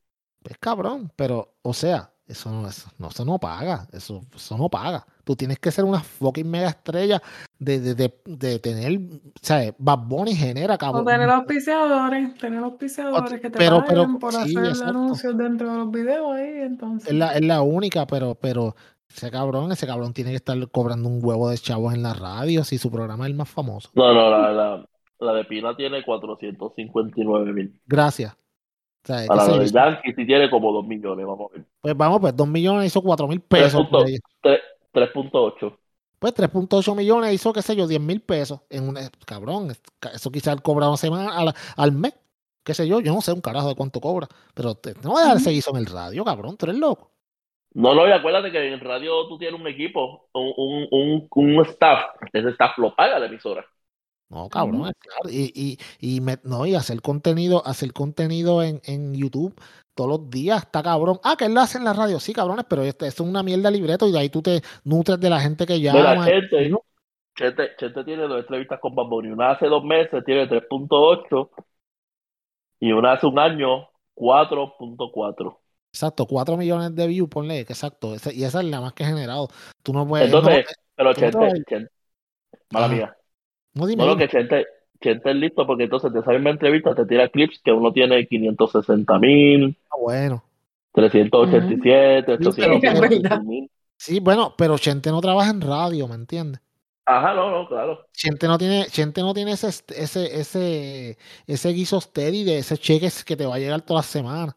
Es cabrón, pero, o sea, eso no, eso, no, eso no paga. Eso, eso no paga. Tú tienes que ser una fucking mega estrella de, de, de, de tener, ¿sabes? Bad Bunny genera,
O
cabrón.
tener auspiciadores, tener auspiciadores que te
pero- pero-
paguen por
sí,
hacer
exacto.
anuncios dentro de los videos ahí, entonces.
Es la, es la única, pero, pero ese cabrón, ese cabrón tiene que estar cobrando un huevo de chavos en la radio si su programa es el más famoso.
No, no, la, la, la de Pina tiene 459 mil.
Gracias. O sea, sé
la de Yankee sí tiene como 2 millones, vamos a ver.
pues vamos, pues 2 millones hizo 4 mil pesos.
puntos.
de-
Tres- 3.8.
Pues 3.8 millones hizo, qué sé yo, 10 mil pesos. En un, cabrón, es- eso quizás cobra una semana al, al mes. Qué sé yo, yo no sé un carajo de cuánto cobra. Pero te, no voy a dar ese guiso en el radio, cabrón, tú eres loco.
No, no, y acuérdate que en radio tú tienes un equipo, un, un, un, un staff. Ese staff lo paga la emisora.
No, cabrón, claro. Y, y, y, me- no, y hacer contenido, hacer contenido en, en YouTube todos los días está cabrón. Ah, que él lo hace en la radio, sí, cabrones, pero esto es una mierda libreto y de ahí tú te nutres de la gente que
Mira,
llama.
Chente,
¿no?
Chente tiene dos entrevistas con Bad Bunny. Una hace dos meses tiene 3.8 y una hace un año 4.4.
Exacto, 4 millones de views, ponle, que exacto. esa- y esa es la más que he generado. Tú no puedes.
Entonces,
no,
pero Chente. Chente, mala mía.
No dime.
No, lo
dime.
que Chente, Chente es listo porque entonces te sale una entrevista, te tira clips que uno tiene 560 mil,
Ah, bueno.
387,
Sí, pero-
800 mil.
Sí, bueno, pero Chente no trabaja en radio, ¿me entiendes?
Ajá, no, no, claro.
Chente no tiene, Chente no tiene ese, ese, ese, ese guiso steady de ese cheque que te va a llegar toda la semana.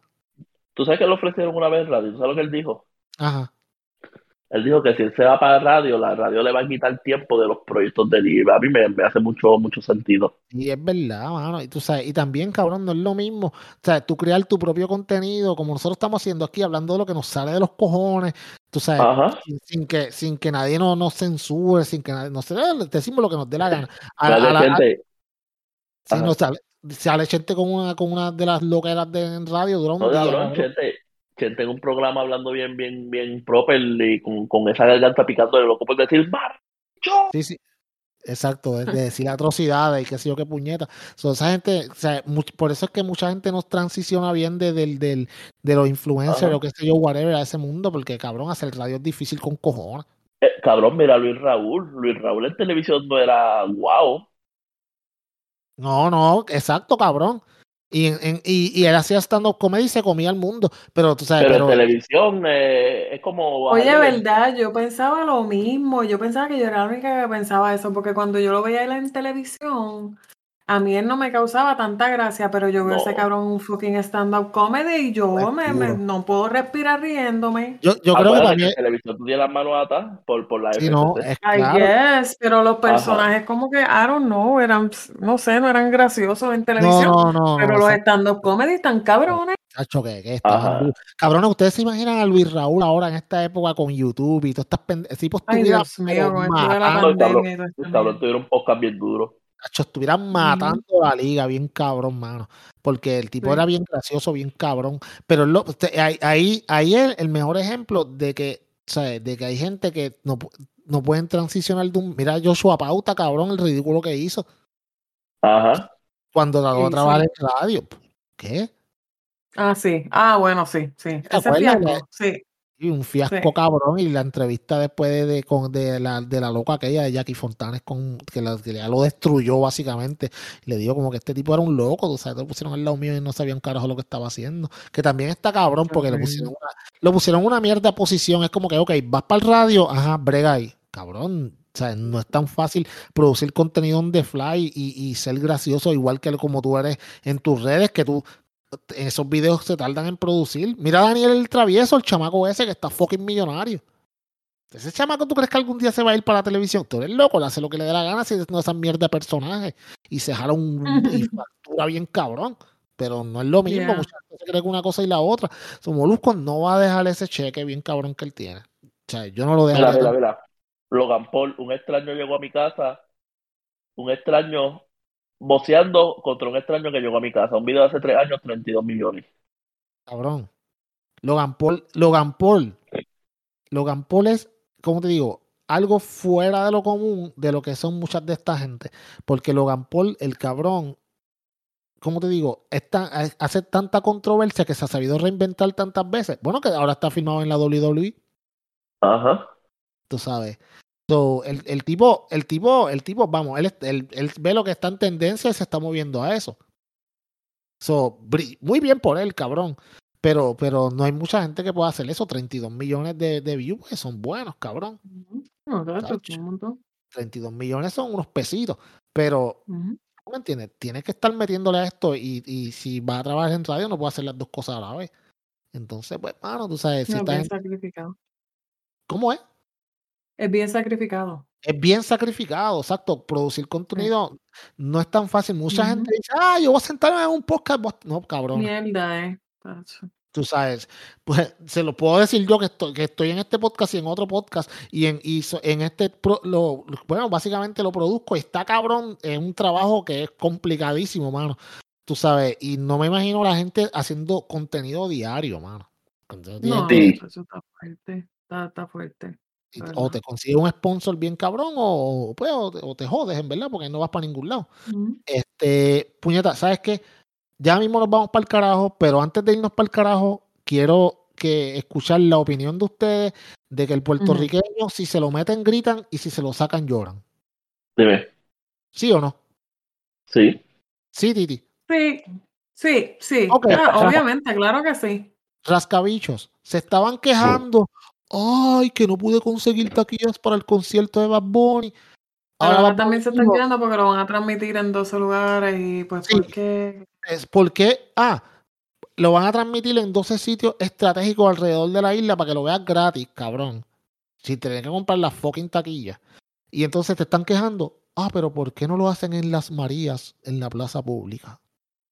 ¿Tú sabes que le ofrecieron una vez en radio? ¿Tú sabes lo que él dijo?
Ajá.
Él dijo que si él se va para radio, la radio le va a quitar tiempo de los proyectos de libre. A mí me, me, hace mucho, mucho sentido.
Y es verdad, mano. Y tú sabes, y también, cabrón, no es lo mismo. O sea, tú crear tu propio contenido, como nosotros estamos haciendo aquí, hablando de lo que nos sale de los cojones, tú sabes, sin, sin, que, sin que nadie nos, nos censure, sin que nadie, no sé, decimos lo que nos dé la gana. A, la-
gente.
si sale, sale gente con una, con una de las loqueras de en radio, dura un
No,
día.
cabrón, Chente en un programa hablando bien, bien, bien proper y con, con esa garganta picando de loco por decir, ¡Marcho!
Sí, sí. Exacto, de, de decir atrocidades y qué sé yo qué puñeta. So, esa gente, o sea, much- por eso es que mucha gente no transiciona bien de, del, de los influencers
Ajá.
o qué sé yo, whatever, a ese mundo, porque cabrón, hacer radio es difícil con cojones.
Eh, cabrón, mira Luis Raúl. Luis Raúl en televisión no era guau.
No, no, exacto, cabrón. Y, en- en- y, y él hacía stand-up comedy y se comía al mundo, pero tú sabes,
Pero,
pero,
en televisión eh, es como.
Oye, verdad, yo pensaba lo mismo. Yo pensaba que yo era la única que pensaba eso, porque cuando yo lo veía él en televisión, a mí él no me causaba tanta gracia, pero yo veo a ese
No.
cabrón un fucking stand-up comedy y yo me, no puedo respirar riéndome.
yo, yo creo que también,
en televisión tú tienes las manos atadas por, por la
sí, no, es
I
claro,
guess, pero los personajes como que, I don't know, eran, no sé, no eran graciosos en
no,
televisión,
no, no,
pero
no,
los stand-up comedy están cabrones.
Chacho, que. Cabrones, ustedes se imaginan a Luis Raúl ahora en esta época con YouTube y todas estas pendejas. Tipo,
Ay,
estuviera
Dios mío,
pero
con esto de la
matando,
el cabrón,
pandemia y todo este
El tuvieron un podcast bien duro.
Estuvieran matando la liga, bien cabrón, mano. Porque el tipo
Sí.
era bien gracioso, bien cabrón. Pero lo- te- ahí, ahí, ahí es el mejor ejemplo de que, ¿sabes? De que hay gente que no, no pueden transicionar de un. Mira, Joshua Pauta, cabrón, el ridículo que hizo
Ajá.
cuando
Sí,
trabajar
sí.
en radio. ¿Qué?
Ah, sí. Ah, bueno, sí, sí. Ese
acuerdas?
sí.
Y un fiasco
Sí.
cabrón. Y la entrevista después de, de, con, de, la, de la loca aquella de Jackie Fontanes, con, que, la, que ya lo destruyó básicamente. Le dijo como que este tipo era un loco. Tú sabes, lo pusieron al lado mío y no sabía un carajo lo que estaba haciendo. Que también está cabrón porque le
horrible.
pusieron, una, lo pusieron una mierda posición. Es como que, ok, vas para el radio, ajá, brega ahí. Cabrón. O sea, no es tan fácil producir contenido on the fly y, y ser gracioso igual que como tú eres en tus redes, que tú esos videos se tardan en producir. Mira a Daniel el travieso, el chamaco ese que está fucking millonario. Ese chamaco, ¿tú crees que algún día se va a ir para la televisión? Tú eres loco, le hace lo que le dé la gana si no esa mierda de personaje. Y se jala un y factura bien cabrón. Pero no es lo mismo.
Yeah.
Mucha gente se cree que una cosa y la otra. Su Molusco no va a dejar ese cheque bien cabrón que él tiene. O sea, yo no lo
Mira,
dejaría.
mira, mira. Logan Paul, un extraño llegó a mi casa. Un extraño boceando contra un extraño que llegó a mi casa. Un video de hace tres años, 32 millones.
Cabrón. Logan Paul, Logan Paul. Logan Paul es, como te digo, algo fuera de lo común de lo que son muchas de esta gente. Porque Logan Paul, el cabrón, como te digo, es tan- hace tanta controversia que se ha sabido reinventar tantas veces. Bueno, que ahora está filmado en la WWE,
Ajá.
tú sabes. So, el, el tipo, el tipo, el tipo, vamos, él, es- él, él ve lo que está en tendencia y se está moviendo a eso. So, muy bien por él, cabrón. Pero, pero no hay mucha gente que pueda hacer eso. 32 millones de, de views, pues, son buenos, cabrón.
No, claro,
Chacho.
un montón.
32 millones son unos pesitos. Pero. ¿tú me entiendes? Tienes que estar metiéndole a esto y, y si va a trabajar en radio no puede hacer las dos cosas a la vez. Entonces, pues, mano, tú sabes, si
No, es
estás
bien
en-. ¿Cómo es?
Es bien sacrificado.
Es bien sacrificado, exacto. Producir contenido no es tan fácil. Mucha gente dice, ah, yo voy a sentarme en un podcast. Voy a-". No, cabrón.
Mierda, eh.
Tú sabes, pues se lo puedo decir yo que estoy, que estoy en este podcast y en otro podcast y en, y so- en este, pro- lo, bueno, básicamente lo produzco y está cabrón, es un trabajo que es complicadísimo, mano. Tú sabes, y no me imagino la gente haciendo contenido diario, mano. Tienes
No,
Sí.
eso está fuerte. Está, está fuerte.
Y- o te consigues un sponsor bien cabrón o, pues, o, te, o te jodes, en verdad, porque no vas para ningún lado. Este, puñeta, ¿sabes qué? Ya mismo nos vamos para el carajo, pero antes de irnos para el carajo, quiero que escuchar la opinión de ustedes de que el puertorriqueño, si se lo meten, gritan y si se lo sacan, lloran.
Dime.
¿Sí o no?
Sí.
Sí, Titi.
Sí, sí, sí. Ah, obviamente, claro que sí.
Rascabichos. Se estaban quejando. Ay, que no pude conseguir taquillas para el concierto de Bad Bunny.
Ahora
Ahora
también se están quedando porque lo van a transmitir en 12 lugares y pues
Sí.
¿por qué?
es porque, ah, lo van a transmitir en 12 sitios estratégicos alrededor de la isla para que lo veas gratis, cabrón. Sin tener que comprar la fucking taquilla. Y entonces te están quejando, ah, pero ¿por qué no lo hacen en Las Marías, en la plaza pública?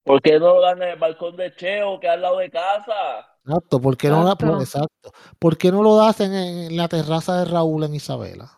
¿Por qué no lo dan en el balcón de Cheo, que es al lado de casa?
Exacto, ¿por qué no, la-
Exacto.
¿Por qué no lo hacen en la terraza de Raúl en Isabela?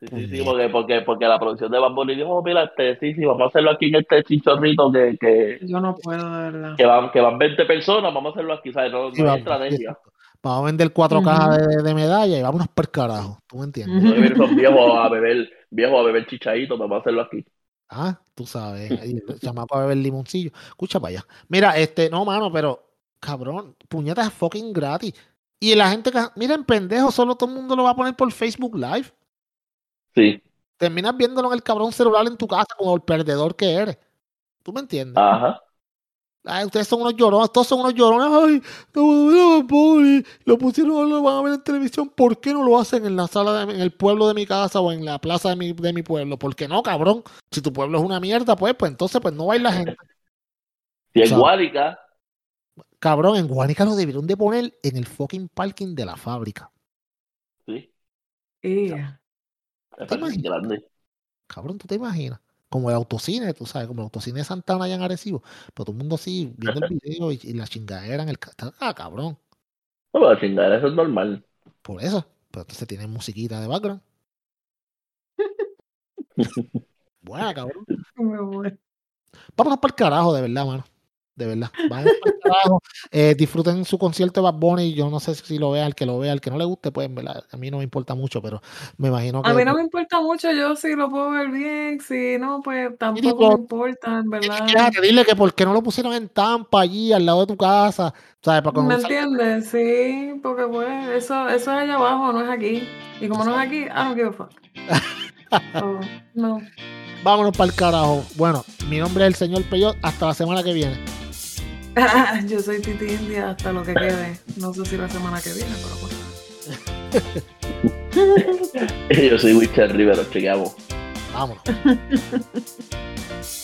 Sí, sí, sí,
Puñeta.
porque, porque, porque la producción de Bunny dijo, "Oh, mira, este, sí, sí, vamos a hacerlo aquí en este chichorrito que, que,
Yo no puedo, de verdad.
que van, que van 20 personas, vamos a hacerlo aquí, ¿sabes? No, no
Sí,
hay
vamos,
estrategia.
exacto. Vamos a vender cuatro cajas de, de medalla y vámonos por carajo. ¿Tú me entiendes?
Esos viejos a beber, viejos a beber chichaditos, vamos a hacerlo aquí.
Ah, tú sabes, ahí el chamaco a beber limoncillo. Escucha para allá. Mira, este, no, mano, pero, cabrón, puñetas es fucking gratis. Y la gente que, miren, pendejo, solo todo el mundo lo va a poner por Facebook Live.
Sí,
Terminas viéndolo en el cabrón celular en tu casa como el perdedor que eres. ¿Tú me entiendes?
ajá.
Ay, ustedes son unos llorones, todos son unos llorones. Ay, no, no, pobre, lo pusieron, lo van a ver en televisión. ¿Por qué no lo hacen en la sala, de, en el pueblo de mi casa o en la plaza de mi, de mi pueblo? ¿Por qué no, cabrón? Si tu pueblo es una mierda, pues, pues entonces pues no va a ir la gente.
Si Guárica,
Cabrón, en Guanica lo debieron de poner en el fucking parking de la fábrica.
sí,
Y-
me
¿Te
parece
imaginas?
grande.
Cabrón, ¿tú te imaginas? Como el autocine, tú sabes, como el autocine de Santana allá en Arecibo. Pero todo el mundo así, viendo el video y, y la chingadera en el... Ah, cabrón.
No, pero chingar, eso es normal.
Por eso. Pero entonces tiene musiquita de background. Buena, cabrón. Vámonos para el carajo, de verdad, mano. De verdad. Eh, disfruten su concierto de Bad Bunny. Yo no sé si lo vea, el que lo vea, el que no le guste, pues, en verdad, a mí no me importa mucho, pero me imagino que.
A mí no me importa mucho, yo si lo puedo ver bien, si no, pues tampoco me importa, en verdad.
Fíjate, dile que por qué no lo pusieron en Tampa, allí, al lado de tu casa. ¿Sabes? Para
¿Me entiendes? Sí, porque pues eso, eso es allá abajo, no es aquí. Y como no es aquí, I don't give a fuck. No.
Vámonos para el carajo. Bueno, mi nombre es el señor Peyot. Hasta la semana que viene.
Yo soy Titi India hasta lo que quede. No sé si la semana que viene, pero pues.
Yo soy Wichel Rivero, chequeamos.
Vámonos.